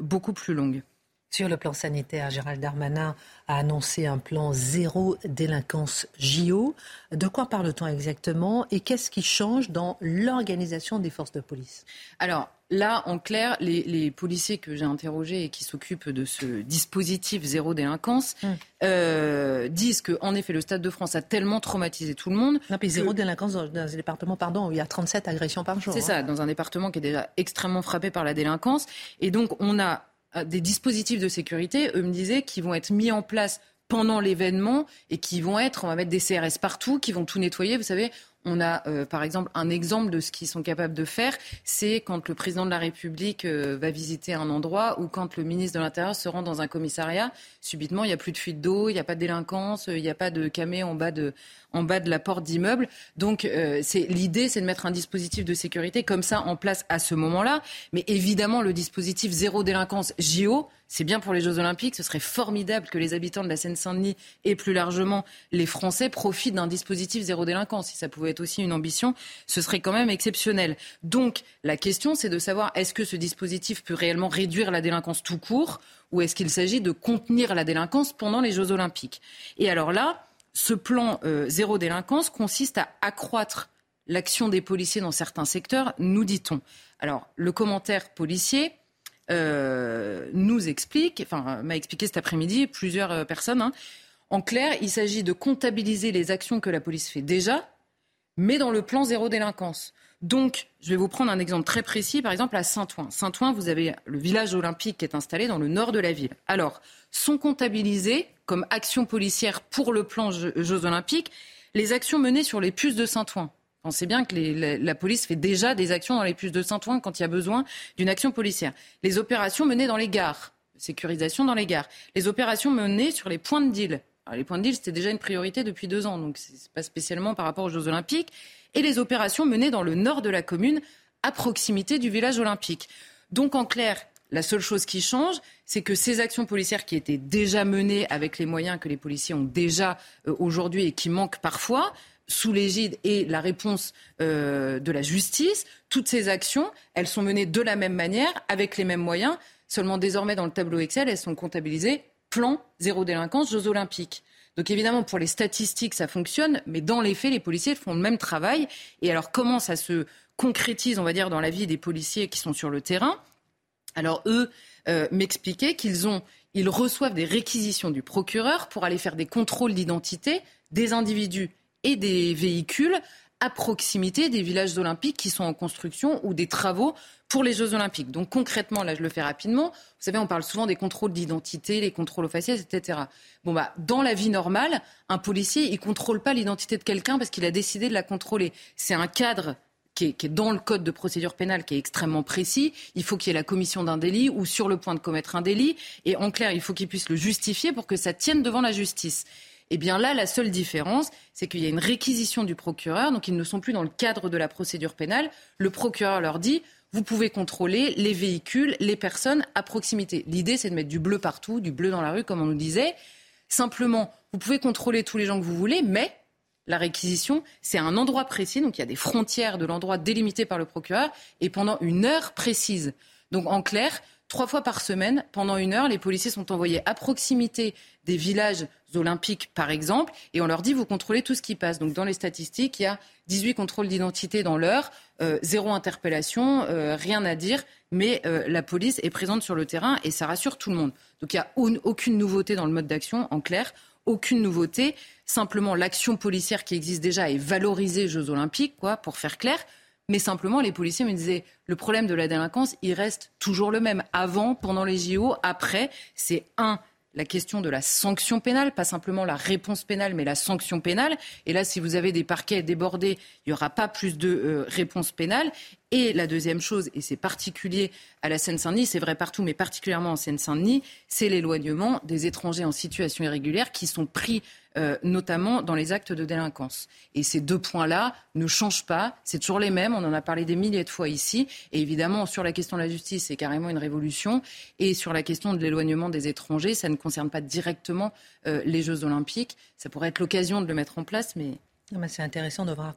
beaucoup plus longue. Sur le plan sanitaire, Gérald Darmanin a annoncé un plan zéro délinquance JO. De quoi parle-t-on exactement et qu'est-ce qui change dans l'organisation des forces de police? Alors, Là, en clair, les, policiers que j'ai interrogés et qui s'occupent de ce dispositif zéro délinquance hum. euh, disent que, en effet, le Stade de France a tellement traumatisé tout le monde. Non, zéro délinquance dans, un département, pardon, où il y a 37 agressions par jour. C'est ça, hein. dans un département qui est déjà extrêmement frappé par la délinquance. Et donc, on a des dispositifs de sécurité, eux me disaient, qui vont être mis en place pendant l'événement et qui vont être, on va mettre des CRS partout, qui vont tout nettoyer. Vous savez, on a euh, par exemple un exemple de ce qu'ils sont capables de faire, c'est quand le président de la République euh, va visiter un endroit ou quand le ministre de l'Intérieur se rend dans un commissariat, subitement il n'y a plus de fuite d'eau, il n'y a pas de délinquance, il n'y a pas de camé en bas de, en bas de la porte d'immeuble. Donc euh, c'est l'idée, c'est de mettre un dispositif de sécurité comme ça en place à ce moment-là. Mais évidemment, le dispositif zéro délinquance JO, c'est bien pour les Jeux Olympiques. Ce serait formidable que les habitants de la Seine-Saint-Denis et plus largement les Français profitent d'un dispositif zéro délinquance. Si ça pouvait être aussi une ambition, ce serait quand même exceptionnel. Donc la question, c'est de savoir est-ce que ce dispositif peut réellement réduire la délinquance tout court ou est-ce qu'il s'agit de contenir la délinquance pendant les Jeux Olympiques? Et alors là, ce plan euh, zéro délinquance consiste à accroître l'action des policiers dans certains secteurs, nous dit-on. Alors, le commentaire policier euh, nous explique, enfin, m'a expliqué cet après-midi plusieurs euh, personnes. Hein. En clair, il s'agit de comptabiliser les actions que la police fait déjà, mais dans le plan zéro délinquance. Donc, je vais vous prendre un exemple très précis, par exemple à Saint-Ouen. Saint-Ouen, vous avez le village olympique qui est installé dans le nord de la ville. Alors, sont comptabilisés comme actions policières pour le plan Jeux, olympiques les actions menées sur les puces de Saint-Ouen. Pensez bien que la, police fait déjà des actions dans les puces de Saint-Ouen quand il y a besoin d'une action policière. Les opérations menées dans les gares, sécurisation dans les gares. Les opérations menées sur les points de deal. les points de deal, c'était déjà une priorité depuis deux ans, donc ce n'est pas spécialement par rapport aux Jeux Olympiques et les opérations menées dans le nord de la commune, à proximité du village olympique. Donc en clair, la seule chose qui change, c'est que ces actions policières qui étaient déjà menées avec les moyens que les policiers ont déjà euh, aujourd'hui et qui manquent parfois, sous l'égide et la réponse euh, de la justice, toutes ces actions, elles sont menées de la même manière, avec les mêmes moyens. Seulement désormais, dans le tableau Excel, elles sont comptabilisées plan zéro délinquance, Jeux olympiques. Donc évidemment, pour les statistiques, ça fonctionne, mais dans les faits, les policiers font le même travail. Et alors, comment ça se concrétise, on va dire, dans la vie des policiers qui sont sur le terrain? Alors eux euh, m'expliquaient qu'ils ont, ils reçoivent des réquisitions du procureur pour aller faire des contrôles d'identité des individus et des véhicules à proximité des villages olympiques qui sont en construction ou des travaux pour les Jeux Olympiques. Donc concrètement, là je le fais rapidement, vous savez, on parle souvent des contrôles d'identité, les contrôles aux faciès, etc. Bon bah, dans la vie normale, un policier, il contrôle pas l'identité de quelqu'un parce qu'il a décidé de la contrôler. C'est un cadre qui est, dans le code de procédure pénale qui est extrêmement précis. Il faut qu'il y ait la commission d'un délit ou sur le point de commettre un délit. Et en clair, il faut qu'il puisse le justifier pour que ça tienne devant la justice. Eh bien là, la seule différence, c'est qu'il y a une réquisition du procureur, donc ils ne sont plus dans le cadre de la procédure pénale. Le procureur leur dit, vous pouvez contrôler les véhicules, les personnes à proximité. L'idée, c'est de mettre du bleu partout, du bleu dans la rue, comme on nous disait. Simplement, vous pouvez contrôler tous les gens que vous voulez, mais la réquisition, c'est un endroit précis, donc il y a des frontières de l'endroit délimité par le procureur, et pendant une heure précise. Donc en clair, trois fois par semaine, pendant une heure, les policiers sont envoyés à proximité des villages olympiques, par exemple, et on leur dit, vous contrôlez tout ce qui passe. Donc dans les statistiques, il y a 18 contrôles d'identité dans l'heure, euh, zéro interpellation, euh, rien à dire, mais euh, la police est présente sur le terrain et ça rassure tout le monde. Donc il n'y a aucune nouveauté dans le mode d'action, en clair, aucune nouveauté. Simplement, l'action policière qui existe déjà est valorisée Jeux Olympiques, quoi, pour faire clair. Mais simplement, les policiers me disaient, le problème de la délinquance, il reste toujours le même. Avant, pendant les JO, après, c'est un, la question de la sanction pénale, pas simplement la réponse pénale, mais la sanction pénale. Et là, si vous avez des parquets débordés, il n'y aura pas plus de euh, réponse pénale. Et la deuxième chose, et c'est particulier à la Seine-Saint-Denis, c'est vrai partout, mais particulièrement en Seine-Saint-Denis, c'est l'éloignement des étrangers en situation irrégulière qui sont pris euh, notamment dans les actes de délinquance. Et ces deux points-là ne changent pas, c'est toujours les mêmes, on en a parlé des milliers de fois ici, et évidemment sur la question de la justice, c'est carrément une révolution, et sur la question de l'éloignement des étrangers, ça ne concerne pas directement euh, les Jeux olympiques, ça pourrait être l'occasion de le mettre en place, mais... c'est intéressant de voir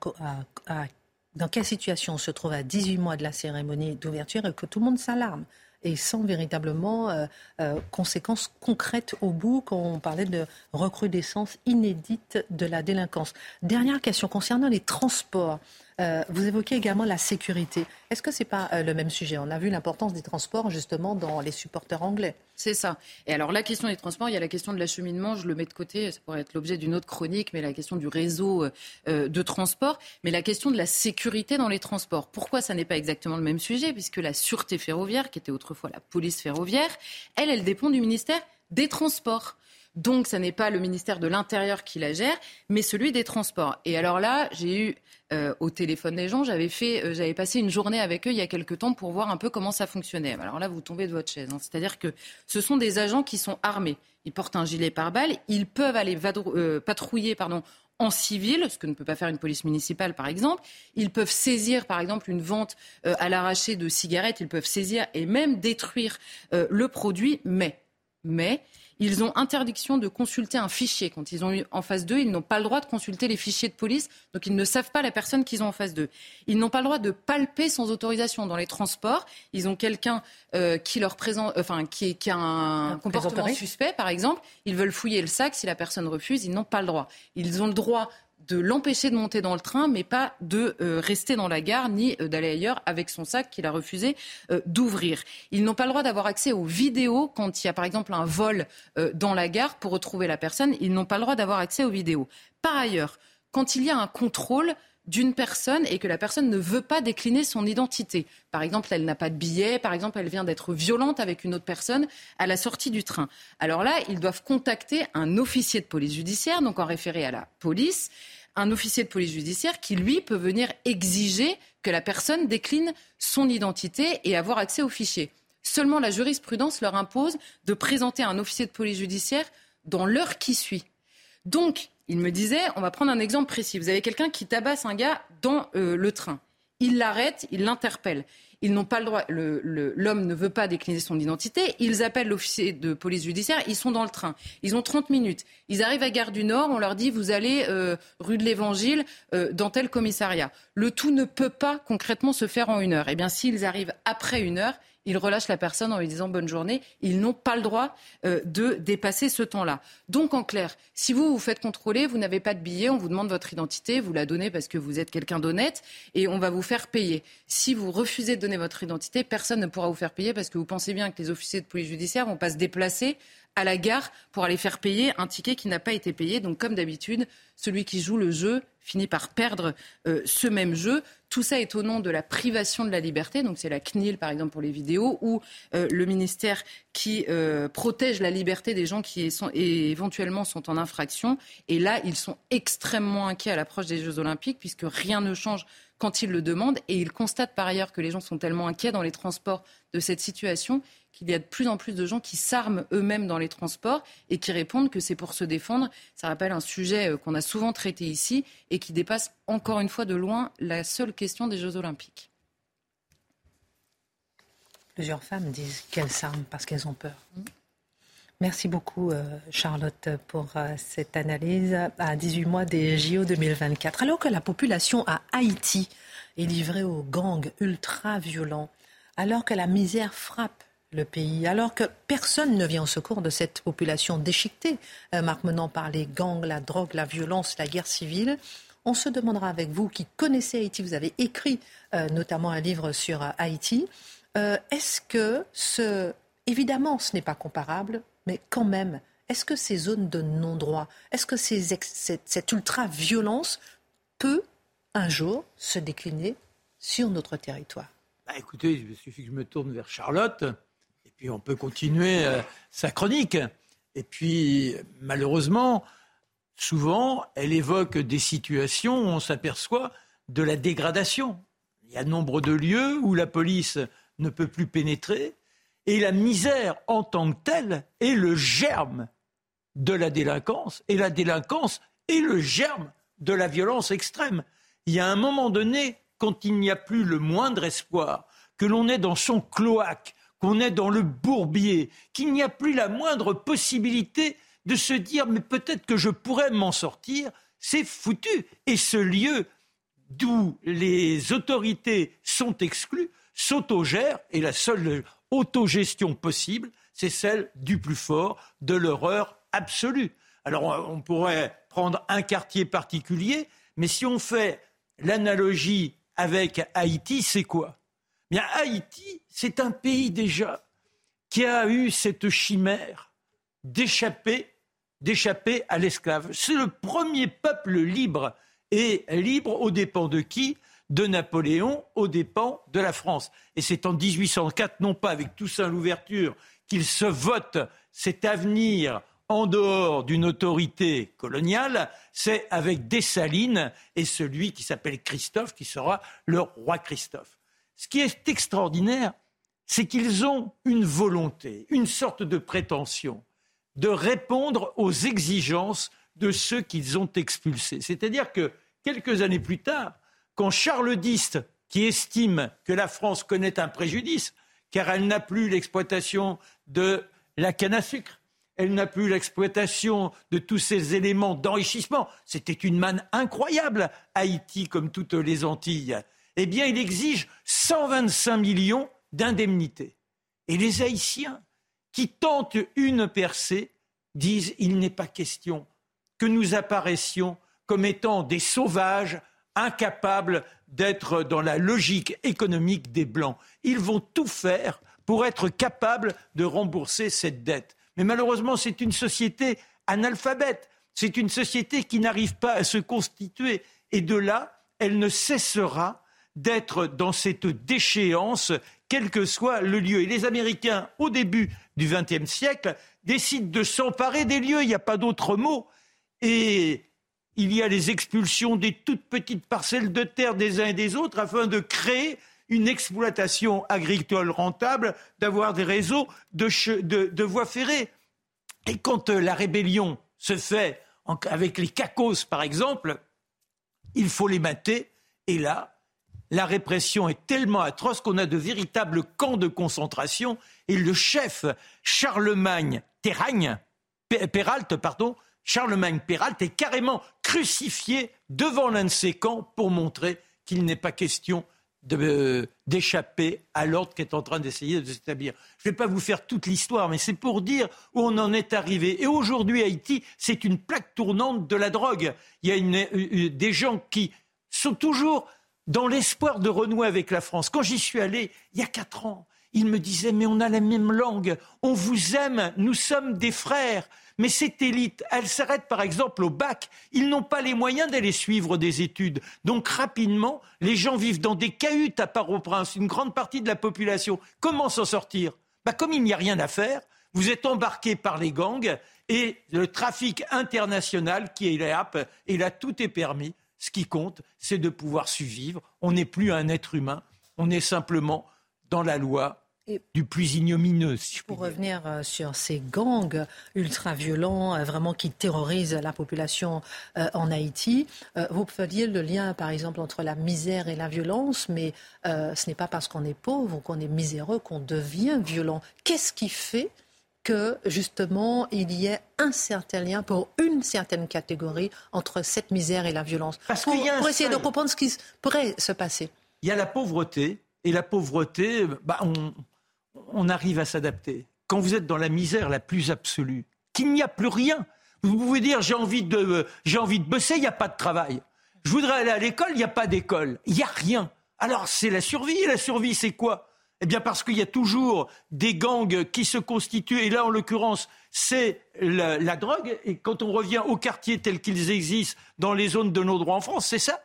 dans quelle situation on se trouve à 18 mois de la cérémonie d'ouverture et que tout le monde s'alarme et sans véritablement euh, euh, conséquences concrètes au bout quand on parlait de recrudescence inédite de la délinquance. Dernière question concernant les transports. Euh, vous évoquez également la sécurité. Est-ce que ce n'est pas euh, le même sujet? On a vu l'importance des transports justement dans les supporters anglais. C'est ça. Et alors la question des transports, il y a la question de l'acheminement, je le mets de côté, ça pourrait être l'objet d'une autre chronique, mais la question du réseau euh, de transport, mais la question de la sécurité dans les transports. Pourquoi ça n'est pas exactement le même sujet? Puisque la sûreté ferroviaire, qui était autrefois la police ferroviaire, elle, elle dépend du ministère des Transports. Donc, ce n'est pas le ministère de l'Intérieur qui la gère, mais celui des Transports. Et alors là, j'ai eu euh, au téléphone des gens, j'avais fait, euh, j'avais passé une journée avec eux il y a quelque temps pour voir un peu comment ça fonctionnait. Alors là, vous tombez de votre chaise. Hein. C'est-à-dire que ce sont des agents qui sont armés. Ils portent un gilet pare-balles. Ils peuvent aller euh, patrouiller, pardon, en civil, ce que ne peut pas faire une police municipale par exemple. Ils peuvent saisir par exemple une vente à l'arraché de cigarettes, ils peuvent saisir et même détruire le produit, mais, mais ils ont interdiction de consulter un fichier. Quand ils ont eu en face d'eux, ils n'ont pas le droit de consulter les fichiers de police, donc ils ne savent pas la personne qu'ils ont en face d'eux. Ils n'ont pas le droit de palper sans autorisation dans les transports. Ils ont quelqu'un euh, qui leur présente, enfin qui, qui a un, comportement suspect, par exemple. Ils veulent fouiller le sac. Si la personne refuse, ils n'ont pas le droit. Ils ont le droit de l'empêcher de monter dans le train, mais pas de euh, rester dans la gare ni euh, d'aller ailleurs avec son sac qu'il a refusé euh, d'ouvrir. Ils n'ont pas le droit d'avoir accès aux vidéos quand il y a par exemple un vol dans la gare pour retrouver la personne. Ils n'ont pas le droit d'avoir accès aux vidéos. Par ailleurs, quand il y a un contrôle, d'une personne et que la personne ne veut pas décliner son identité. Par exemple, elle n'a pas de billet, par exemple, elle vient d'être violente avec une autre personne à la sortie du train. Alors là, ils doivent contacter un officier de police judiciaire, donc en référé à la police, un officier de police judiciaire qui, lui, peut venir exiger que la personne décline son identité et avoir accès au fichier. Seulement, la jurisprudence leur impose de présenter un officier de police judiciaire dans l'heure qui suit. Donc, il me disait, on va prendre un exemple précis. Vous avez quelqu'un qui tabasse un gars dans euh, le train. Il l'arrête, il l'interpelle. Ils n'ont pas le droit, l'homme ne veut pas décliner son identité. Ils appellent l'officier de police judiciaire, ils sont dans le train. Ils ont 30 minutes. Ils arrivent à Gare du Nord, on leur dit vous allez euh, rue de l'Évangile euh, dans tel commissariat. Le tout ne peut pas concrètement se faire en une heure. Eh bien, s'ils arrivent après une heure, ils relâchent la personne en lui disant bonne journée. Ils n'ont pas le droit euh, de dépasser ce temps-là. Donc, en clair, si vous vous faites contrôler, vous n'avez pas de billet, on vous demande votre identité, vous la donnez parce que vous êtes quelqu'un d'honnête et on va vous faire payer. Si vous refusez de donner votre identité, personne ne pourra vous faire payer parce que vous pensez bien que les officiers de police judiciaire vont pas se déplacer à la gare pour aller faire payer un ticket qui n'a pas été payé. Donc, comme d'habitude, celui qui joue le jeu finit par perdre euh, ce même jeu. Tout ça est au nom de la privation de la liberté. Donc, c'est la CNIL, par exemple, pour les vidéos, ou euh, le ministère qui euh, protège la liberté des gens qui éventuellement sont en infraction. Et là, ils sont extrêmement inquiets à l'approche des Jeux Olympiques, puisque rien ne change quand ils le demandent. Et ils constatent par ailleurs que les gens sont tellement inquiets dans les transports de cette situation qu'il y a de plus en plus de gens qui s'arment eux-mêmes dans les transports et qui répondent que c'est pour se défendre. Ça rappelle un sujet euh, qu'on a souvent traité ici et qui dépasse encore une fois de loin la seule question des Jeux olympiques. Plusieurs femmes disent qu'elles s'arment parce qu'elles ont peur. Merci beaucoup, euh, Charlotte, pour euh, cette analyse à 18 mois des JO 2024. Alors que la population à Haïti est livrée aux gangs ultra-violents, alors que la misère frappe le pays, alors que personne ne vient au secours de cette population déchiquetée, euh, par les gangs, la drogue, la violence, la guerre civile. On se demandera avec vous qui connaissez Haïti, vous avez écrit euh, notamment un livre sur euh, Haïti, est-ce que ce... Évidemment, ce n'est pas comparable, mais quand même, est-ce que ces zones de non-droit, est-ce que cette ultra-violence peut un jour se décliner sur notre territoire? Bah, Écoutez, il suffit que je me tourne vers Charlotte on peut continuer euh, sa chronique. Et puis, malheureusement, souvent, elle évoque des situations où on s'aperçoit de la dégradation. Il y a nombre de lieux où la police ne peut plus pénétrer et la misère en tant que telle est le germe de la délinquance et la délinquance est le germe de la violence extrême. Il y a un moment donné, quand il n'y a plus le moindre espoir, que l'on est dans son cloaque, qu'on est dans le bourbier, qu'il n'y a plus la moindre possibilité de se dire mais peut-être que je pourrais m'en sortir, c'est foutu. Et ce lieu d'où les autorités sont exclues s'autogère et la seule autogestion possible, c'est celle du plus fort, de l'horreur absolue. Alors on pourrait prendre un quartier particulier, mais si on fait l'analogie avec Haïti, c'est quoi? Bien, Haïti, c'est un pays déjà qui a eu cette chimère d'échapper, d'échapper à l'esclave. C'est le premier peuple libre et libre aux dépens de qui? De Napoléon aux dépens de la France. Et c'est en 1804, non pas avec Toussaint l'ouverture, qu'il se vote cet avenir en dehors d'une autorité coloniale, c'est avec Dessalines et celui qui s'appelle Christophe, qui sera le roi Christophe. Ce qui est extraordinaire, c'est qu'ils ont une volonté, une sorte de prétention de répondre aux exigences de ceux qu'ils ont expulsés. C'est-à-dire que quelques années plus tard, quand Charles X, qui estime que la France connaît un préjudice, car elle n'a plus l'exploitation de la canne à sucre, elle n'a plus l'exploitation de tous ces éléments d'enrichissement. C'était une manne incroyable, Haïti comme toutes les Antilles eh bien, il exige 125 millions d'indemnités. Et les Haïtiens qui tentent une percée disent il n'est pas question que nous apparaissions comme étant des sauvages incapables d'être dans la logique économique des Blancs. Ils vont tout faire pour être capables de rembourser cette dette. Mais malheureusement, c'est une société analphabète. C'est une société qui n'arrive pas à se constituer. Et de là, elle ne cessera d'être dans cette déchéance, quel que soit le lieu. Et les Américains, au début du XXe siècle, décident de s'emparer des lieux, il n'y a pas d'autre mot. Et il y a les expulsions des toutes petites parcelles de terre des uns et des autres afin de créer une exploitation agricole rentable, d'avoir des réseaux de, voies ferrées. Et quand euh, la rébellion se fait avec les cacos, par exemple, il faut les mater. Et là, la répression est tellement atroce qu'on a de véritables camps de concentration et le chef Charlemagne Terragne, Charlemagne Peralt est carrément crucifié devant l'un de ces camps pour montrer qu'il n'est pas question euh, d'échapper à l'ordre qui est en train d'essayer de s'établir. Je ne vais pas vous faire toute l'histoire, mais c'est pour dire où on en est arrivé. Et aujourd'hui, Haïti, c'est une plaque tournante de la drogue. Il y a une, euh, des gens qui sont toujours dans l'espoir de renouer avec la France. Quand j'y suis allé, il y a quatre ans, il me disait, mais on a la même langue, on vous aime, nous sommes des frères. Mais cette élite, elle s'arrête par exemple au bac. Ils n'ont pas les moyens d'aller suivre des études. Donc rapidement, les gens vivent dans des cahutes à Port-au-Prince, une grande partie de la population. Comment s'en sortir? Bah, Comme il n'y a rien à faire, vous êtes embarqués par les gangs et le trafic international qui est là, et là tout est permis. Ce qui compte, c'est de pouvoir survivre. On n'est plus un être humain, on est simplement dans la loi du plus ignomineux. pour revenir euh, sur ces gangs ultra-violents, euh, vraiment qui terrorisent la population euh, en Haïti, vous faisiez le lien, par exemple, entre la misère et la violence, mais ce n'est pas parce qu'on est pauvre ou qu'on est miséreux qu'on devient violent. Qu'est-ce qui fait que justement il y ait un certain lien pour une certaine catégorie entre cette misère et la violence. Parce pour, y a pour essayer de comprendre ce qui pourrait se passer. Il y a la pauvreté, et la pauvreté, bah, on, on arrive à s'adapter. Quand vous êtes dans la misère la plus absolue, qu'il n'y a plus rien, vous pouvez dire j'ai envie de, j'ai envie de bosser, il n'y a pas de travail. Je voudrais aller à l'école, il n'y a pas d'école, il n'y a rien. Alors c'est la survie. Et la survie, c'est quoi? Eh bien parce qu'il y a toujours des gangs qui se constituent. Et là, en l'occurrence, c'est la, drogue. Et quand on revient aux quartiers tels qu'ils existent dans les zones de nos droits en France, c'est ça.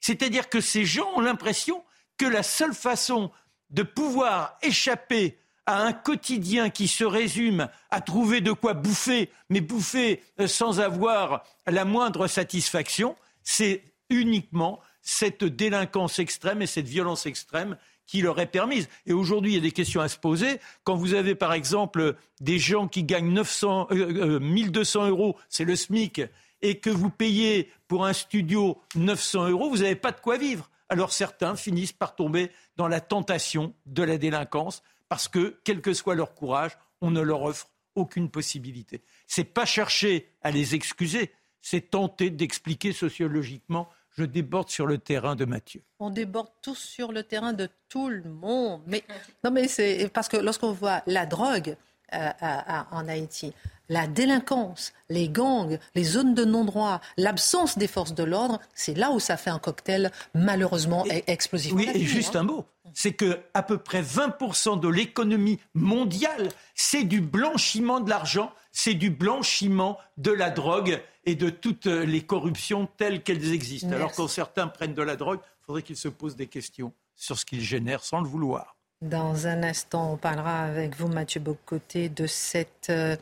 C'est-à-dire que ces gens ont l'impression que la seule façon de pouvoir échapper à un quotidien qui se résume à trouver de quoi bouffer, mais bouffer euh, sans avoir la moindre satisfaction, c'est uniquement cette délinquance extrême et cette violence extrême qui leur est permise. Et aujourd'hui, il y a des questions à se poser. Quand vous avez, par exemple, des gens qui gagnent 900, 1200 euh, euh, euros, c'est le SMIC, et que vous payez pour un studio 900 euros, vous n'avez pas de quoi vivre alors certains finissent par tomber dans la tentation de la délinquance parce que, quel que soit leur courage, on ne leur offre aucune possibilité. C'est pas chercher à les excuser, c'est tenter d'expliquer sociologiquement. Je déborde sur le terrain de Mathieu. On déborde tous sur le terrain de tout le monde. Mais non, mais c'est parce que lorsqu'on voit la drogue euh, en Haïti, la délinquance, les gangs, les zones de non-droit, l'absence des forces de l'ordre, c'est là où ça fait un cocktail malheureusement explosif. Oui, et juste hein. un mot, c'est que à peu près 20% de l'économie mondiale, c'est du blanchiment de l'argent, c'est du blanchiment de la drogue et de toutes les corruptions telles qu'elles existent. Alors quand certains prennent de la drogue, il faudrait qu'ils se posent des questions sur ce qu'ils génèrent sans le vouloir. Dans un instant, on parlera avec vous, Mathieu Bocoté, de cette euh,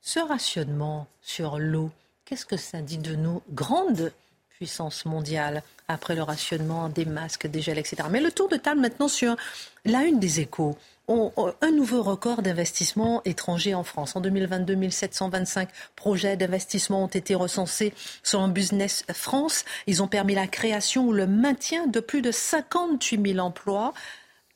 ce rationnement sur l'eau, qu'est-ce que ça dit de nous Grande puissance mondiale après le rationnement des masques, des gels, etc. Mais le tour de table maintenant sur la une des échos. Un nouveau record d'investissement étranger en France. En 2022, 1725 projets d'investissement ont été recensés selon Business France. Ils ont permis la création ou le maintien de plus de 58 000 emplois.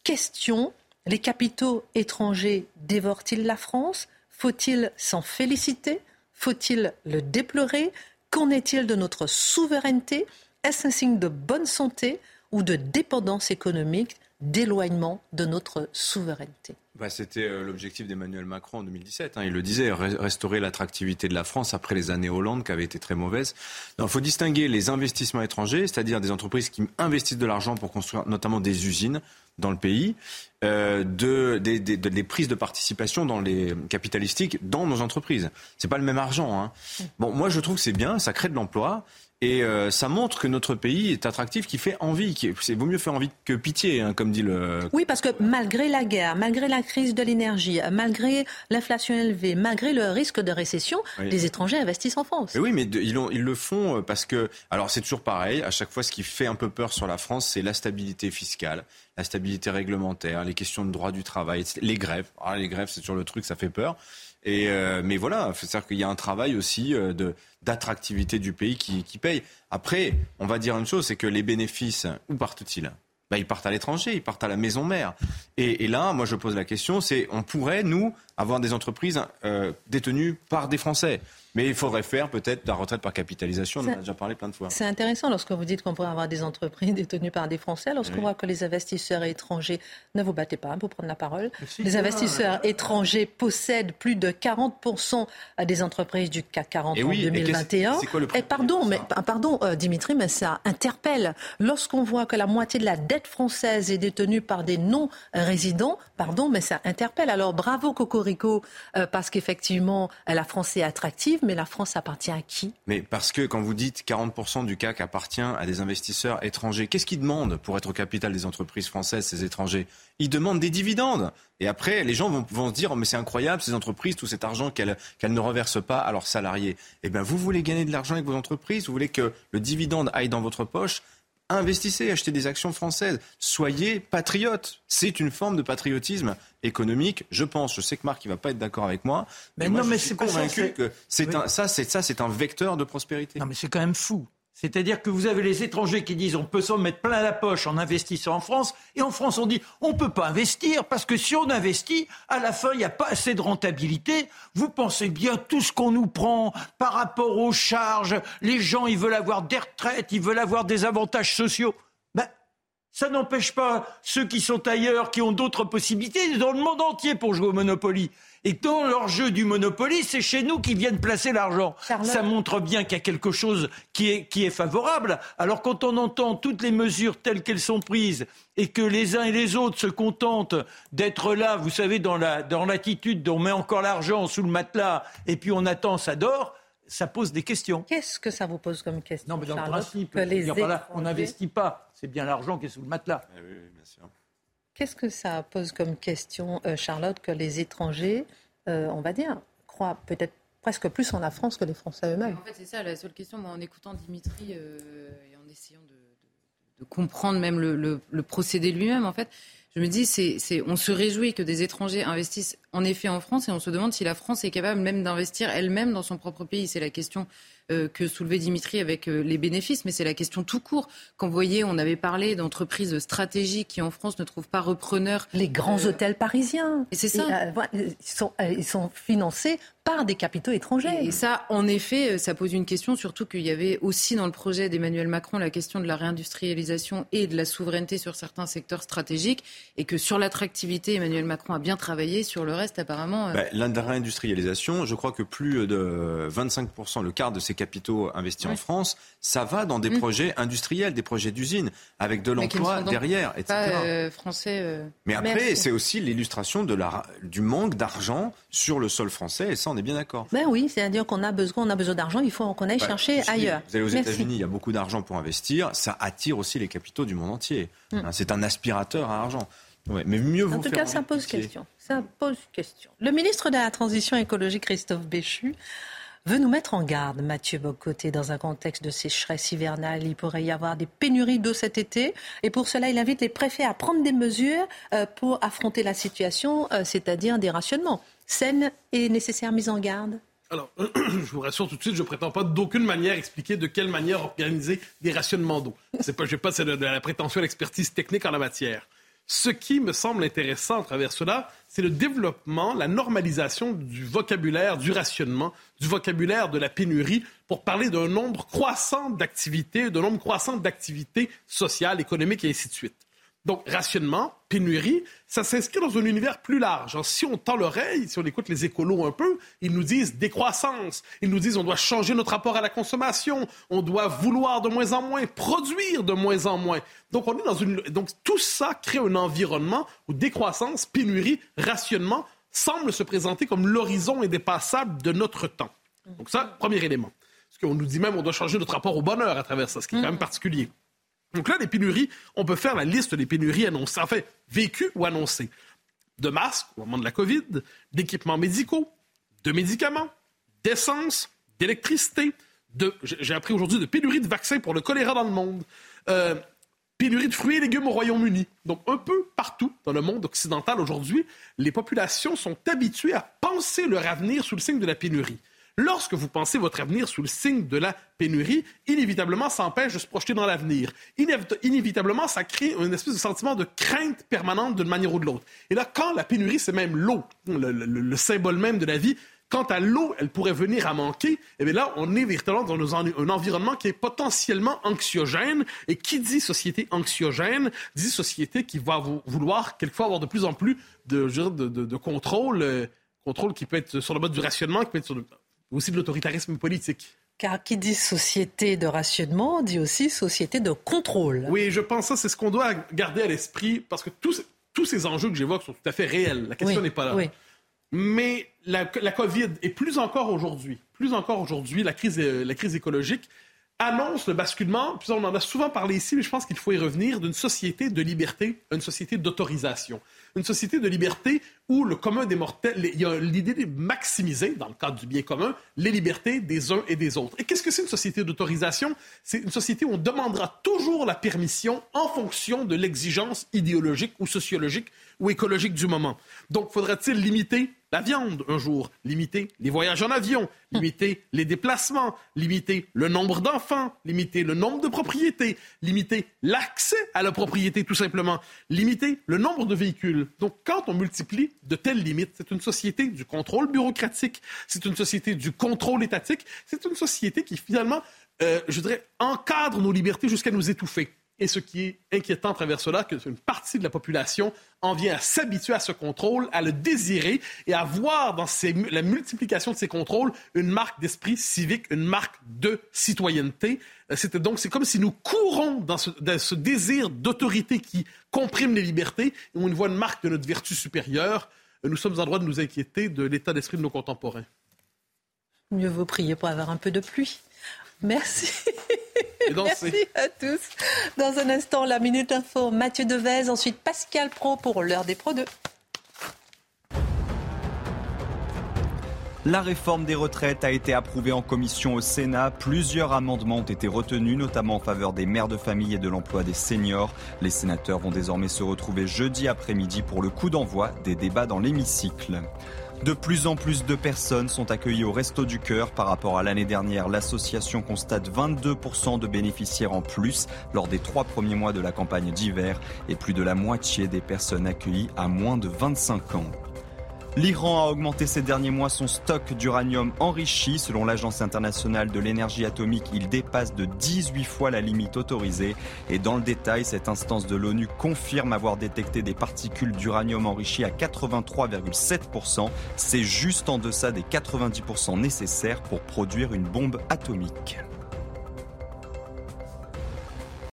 Question, les capitaux étrangers dévorent-ils la France? Faut-il s'en féliciter? Faut-il le déplorer? Qu'en est-il de notre souveraineté? Est-ce un signe de bonne santé ou de dépendance économique, d'éloignement de notre souveraineté bah, C'était euh, l'objectif d'Emmanuel Macron en 2017. Hein. il le disait, restaurer l'attractivité de la France après les années Hollande qui avaient été très mauvaises. Il faut distinguer les investissements étrangers, c'est-à-dire des entreprises qui investissent de l'argent pour construire notamment des usines dans le pays, euh, de, des prises de participation dans les capitalistiques dans nos entreprises. C'est pas le même argent. Hein. Bon, moi je trouve que c'est bien, ça crée de l'emploi. Et euh, ça montre que notre pays est attractif, qui fait envie. Qui, c'est vaut mieux faire envie que pitié, hein, comme dit le. Oui, parce que malgré la guerre, malgré la crise de l'énergie, malgré l'inflation élevée, malgré le risque de récession, les étrangers investissent en France. oui, mais ils, ils, le font euh, parce que. Alors c'est toujours pareil. À chaque fois, ce qui fait un peu peur sur la France, c'est la stabilité fiscale, la stabilité réglementaire, les questions de droit du travail, les grèves. Ah, les grèves, c'est toujours le truc, ça fait peur. Et euh, mais voilà, c'est-à-dire qu'il y a un travail aussi euh, de d'attractivité du pays qui, qui paye. Après, on va dire une chose, c'est que les bénéfices, où partent-ils? Bah, ils partent à l'étranger, ils partent à la maison mère. Et, et, là, moi, je pose la question, c'est on pourrait, nous, avoir des entreprises euh, détenues par des Français? Mais il faudrait faire peut-être la retraite par capitalisation, on en a déjà parlé plein de fois. C'est intéressant lorsque vous dites qu'on pourrait avoir des entreprises détenues par des Français, lorsqu'on voit que les investisseurs étrangers, ne vous battez pas pour prendre la parole, les investisseurs étrangers possèdent plus de 40% des entreprises du CAC 40 en 2021. Et, pardon, mais, pardon euh, Dimitri, mais ça interpelle. Lorsqu'on voit que la moitié de la dette française est détenue par des non-résidents, pardon, mais ça interpelle. Alors bravo Cocorico, euh, parce qu'effectivement, la France est attractive, mais la France appartient à qui? Mais parce que quand vous dites 40% du CAC appartient à des investisseurs étrangers, qu'est-ce qu'ils demandent pour être au capital des entreprises françaises, ces étrangers? Ils demandent des dividendes. Et après, les gens vont, se dire, oh, mais c'est incroyable, ces entreprises, tout cet argent qu'elles ne reversent pas à leurs salariés. Eh bien, vous voulez gagner de l'argent avec vos entreprises, vous voulez que le dividende aille dans votre poche? Investissez, achetez des actions françaises, soyez patriotes. C'est une forme de patriotisme économique, je pense. Je sais que Marc ne va pas être d'accord avec moi, mais, moi, non, je mais suis convaincu que c'est un, ça, c'est ça, c'est un vecteur de prospérité. Non, mais c'est quand même fou. C'est-à-dire que vous avez les étrangers qui disent on peut s'en mettre plein la poche en investissant en France, et en France on dit on ne peut pas investir parce que si on investit, à la fin il n'y a pas assez de rentabilité. Vous pensez bien tout ce qu'on nous prend par rapport aux charges, les gens ils veulent avoir des retraites, ils veulent avoir des avantages sociaux. Ben, ça n'empêche pas ceux qui sont ailleurs, qui ont d'autres possibilités, dans le monde entier pour jouer au Monopoly. Et dans leur jeu du Monopoly, c'est chez nous qu'ils viennent placer l'argent. Ça montre bien qu'il y a quelque chose qui est, qui est favorable. Alors quand on entend toutes les mesures telles qu'elles sont prises et que les uns et les autres se contentent d'être là, vous savez, dans l'attitude dans on met encore l'argent sous le matelas et puis on attend, ça dort, ça pose des questions. Qu'est-ce que ça vous pose comme question Non, mais dans le principe, on n'investit pas. C'est bien l'argent qui est sous le matelas. Eh oui, bien sûr. Qu'est-ce que ça pose comme question, euh, Charlotte, que les étrangers, euh, on va dire, croient peut-être presque plus en la France que les Français eux-mêmes? En fait, c'est ça la seule question. Moi, en écoutant Dimitri euh, et en essayant de, comprendre même le, procédé lui-même, en fait, je me dis, on se réjouit que des étrangers investissent en effet en France et on se demande si la France est capable même d'investir elle-même dans son propre pays. C'est la question que soulevait Dimitri avec euh, les bénéfices, mais c'est la question tout court. Quand vous voyez, on avait parlé d'entreprises stratégiques qui en France ne trouvent pas repreneurs. Les grands euh, hôtels parisiens. Et c'est ça. ils, sont, ils sont financés par des capitaux étrangers. Et ça, en effet, ça pose une question, surtout qu'il y avait aussi dans le projet d'Emmanuel Macron la question de la réindustrialisation et de la souveraineté sur certains secteurs stratégiques, et que sur l'attractivité, Emmanuel Macron a bien travaillé, sur le reste, apparemment. Bah, la réindustrialisation, je crois que plus de 25%, le quart de ces capitaux investis en France, ça va dans des mm. projets industriels, des projets d'usines, avec de l'emploi derrière, etc. Euh, français, euh, Mais après, c'est aussi l'illustration du manque d'argent sur le sol français, et ça, on est bien d'accord. Ben oui, c'est-à-dire qu'on a besoin, on a besoin d'argent, il faut qu'on aille chercher ailleurs. Vous allez aux États-Unis, il y a beaucoup d'argent pour investir, ça attire aussi les capitaux du monde entier. Mm. Hein, c'est un aspirateur à argent. mais mieux en tout cas, ça pose question. Ça pose question. Le ministre de la Transition écologique, Christophe Béchu, veut nous mettre en garde, Mathieu Bocoté, dans un contexte de sécheresse hivernale. Il pourrait y avoir des pénuries d'eau cet été. Et pour cela, il invite les préfets à prendre des mesures euh, pour affronter la situation, euh, c'est-à-dire des rationnements. Saine et nécessaire mise en garde alors, [CLEARS THROAT] je vous rassure tout de suite, je ne prétends pas d'aucune manière expliquer de quelle manière organiser des rationnements d'eau. Je n'ai pas de la prétention à l'expertise technique en la matière. Ce qui me semble intéressant à travers cela, c'est le développement, la normalisation du vocabulaire du rationnement, du vocabulaire de la pénurie, pour parler d'un nombre croissant d'activités, d'un nombre croissant d'activités sociales, économiques et ainsi de suite. Donc, rationnement, pénurie, ça s'inscrit dans un univers plus large. si on tend l'oreille, si on écoute les écolos un peu, ils nous disent décroissance. Ils nous disent on doit changer notre rapport à la consommation. On doit vouloir de moins en moins, produire de moins en moins. Donc, on est dans une. Donc, tout ça crée un environnement où décroissance, pénurie, rationnement semblent se présenter comme l'horizon indépassable de notre temps. Donc, ça, premier élément. Parce qu'on nous dit même on doit changer notre rapport au bonheur à travers ça, ce qui est quand même particulier. Donc là, les pénuries, on peut faire la liste des pénuries annoncées, enfin, vécues ou annoncées. De masques au moment de la COVID, d'équipements médicaux, de médicaments, d'essence, d'électricité, de, j'ai appris aujourd'hui de pénuries de vaccins pour le choléra dans le monde, euh, pénurie de fruits et légumes au Royaume-Uni. Donc un peu partout dans le monde occidental aujourd'hui, les populations sont habituées à penser leur avenir sous le signe de la pénurie. Lorsque vous pensez votre avenir sous le signe de la pénurie, inévitablement, ça empêche de se projeter dans l'avenir. inévitablement, ça crée une espèce de sentiment de crainte permanente d'une manière ou de l'autre. Et là, quand la pénurie, c'est même l'eau, le, symbole même de la vie, Quant à l'eau, elle pourrait venir à manquer. Et eh bien là, on est véritablement dans un environnement qui est potentiellement anxiogène. Et qui dit société anxiogène dit société qui va vouloir quelquefois avoir de plus en plus de, contrôle, euh, contrôle qui peut être sur le mode du rationnement, qui peut être sur aussi de l'autoritarisme politique. Car qui dit société de rationnement dit aussi société de contrôle. Oui, je pense que c'est ce qu'on doit garder à l'esprit parce que tous, tous ces enjeux que j'évoque sont tout à fait réels. La question n'est pas là. Oui. Mais la, COVID, et plus encore aujourd'hui, plus encore aujourd'hui, la crise, la crise écologique, annonce le basculement, puis on en a souvent parlé ici, mais je pense qu'il faut y revenir, d'une société de liberté à une société d'autorisation. Une société de liberté où le commun des mortels, il y a l'idée de maximiser, dans le cadre du bien commun, les libertés des uns et des autres. Et qu'est-ce que c'est une société d'autorisation? C'est une société où on demandera toujours la permission en fonction de l'exigence idéologique ou sociologique ou écologique du moment. Donc, faudrait-il limiter la viande un jour, limiter les voyages en avion, limiter [LAUGHS] les déplacements, limiter le nombre d'enfants, limiter le nombre de propriétés, limiter l'accès à la propriété tout simplement, limiter le nombre de véhicules. Donc, quand on multiplie de telles limites, c'est une société du contrôle bureaucratique, c'est une société du contrôle étatique, c'est une société qui finalement, euh, je dirais, encadre nos libertés jusqu'à nous étouffer. Et ce qui est inquiétant à travers cela, c'est qu'une partie de la population en vient à s'habituer à ce contrôle, à le désirer et à voir dans la multiplication de ces contrôles une marque d'esprit civique, une marque de citoyenneté. Euh, donc, c'est comme si nous courons dans ce, désir d'autorité qui comprime les libertés et on voit une marque de notre vertu supérieure. Euh, nous sommes en droit de nous inquiéter de l'état d'esprit de nos contemporains. Mieux vaut prier pour avoir un peu de pluie. Merci. [LAUGHS] [LAUGHS] Merci à tous. Dans un instant, la Minute Info, Mathieu Devez, ensuite Pascal Pro pour l'heure des Pro 2. La réforme des retraites a été approuvée en commission au Sénat. Plusieurs amendements ont été retenus, notamment en faveur des mères de famille et de l'emploi des seniors. Les sénateurs vont désormais se retrouver jeudi après-midi pour le coup d'envoi des débats dans l'hémicycle. De plus en plus de personnes sont accueillies au Resto du Cœur. Par rapport à l'année dernière, l'association constate 22% de bénéficiaires en plus lors des trois premiers mois de la campagne d'hiver et plus de la moitié des personnes accueillies à moins de 25 ans. L'Iran a augmenté ces derniers mois son stock d'uranium enrichi. Selon l'Agence internationale de l'énergie atomique, il dépasse de 18 fois la limite autorisée. Et dans le détail, cette instance de l'ONU confirme avoir détecté des particules d'uranium enrichi à 83,7%. C'est juste en deçà des 90% nécessaires pour produire une bombe atomique.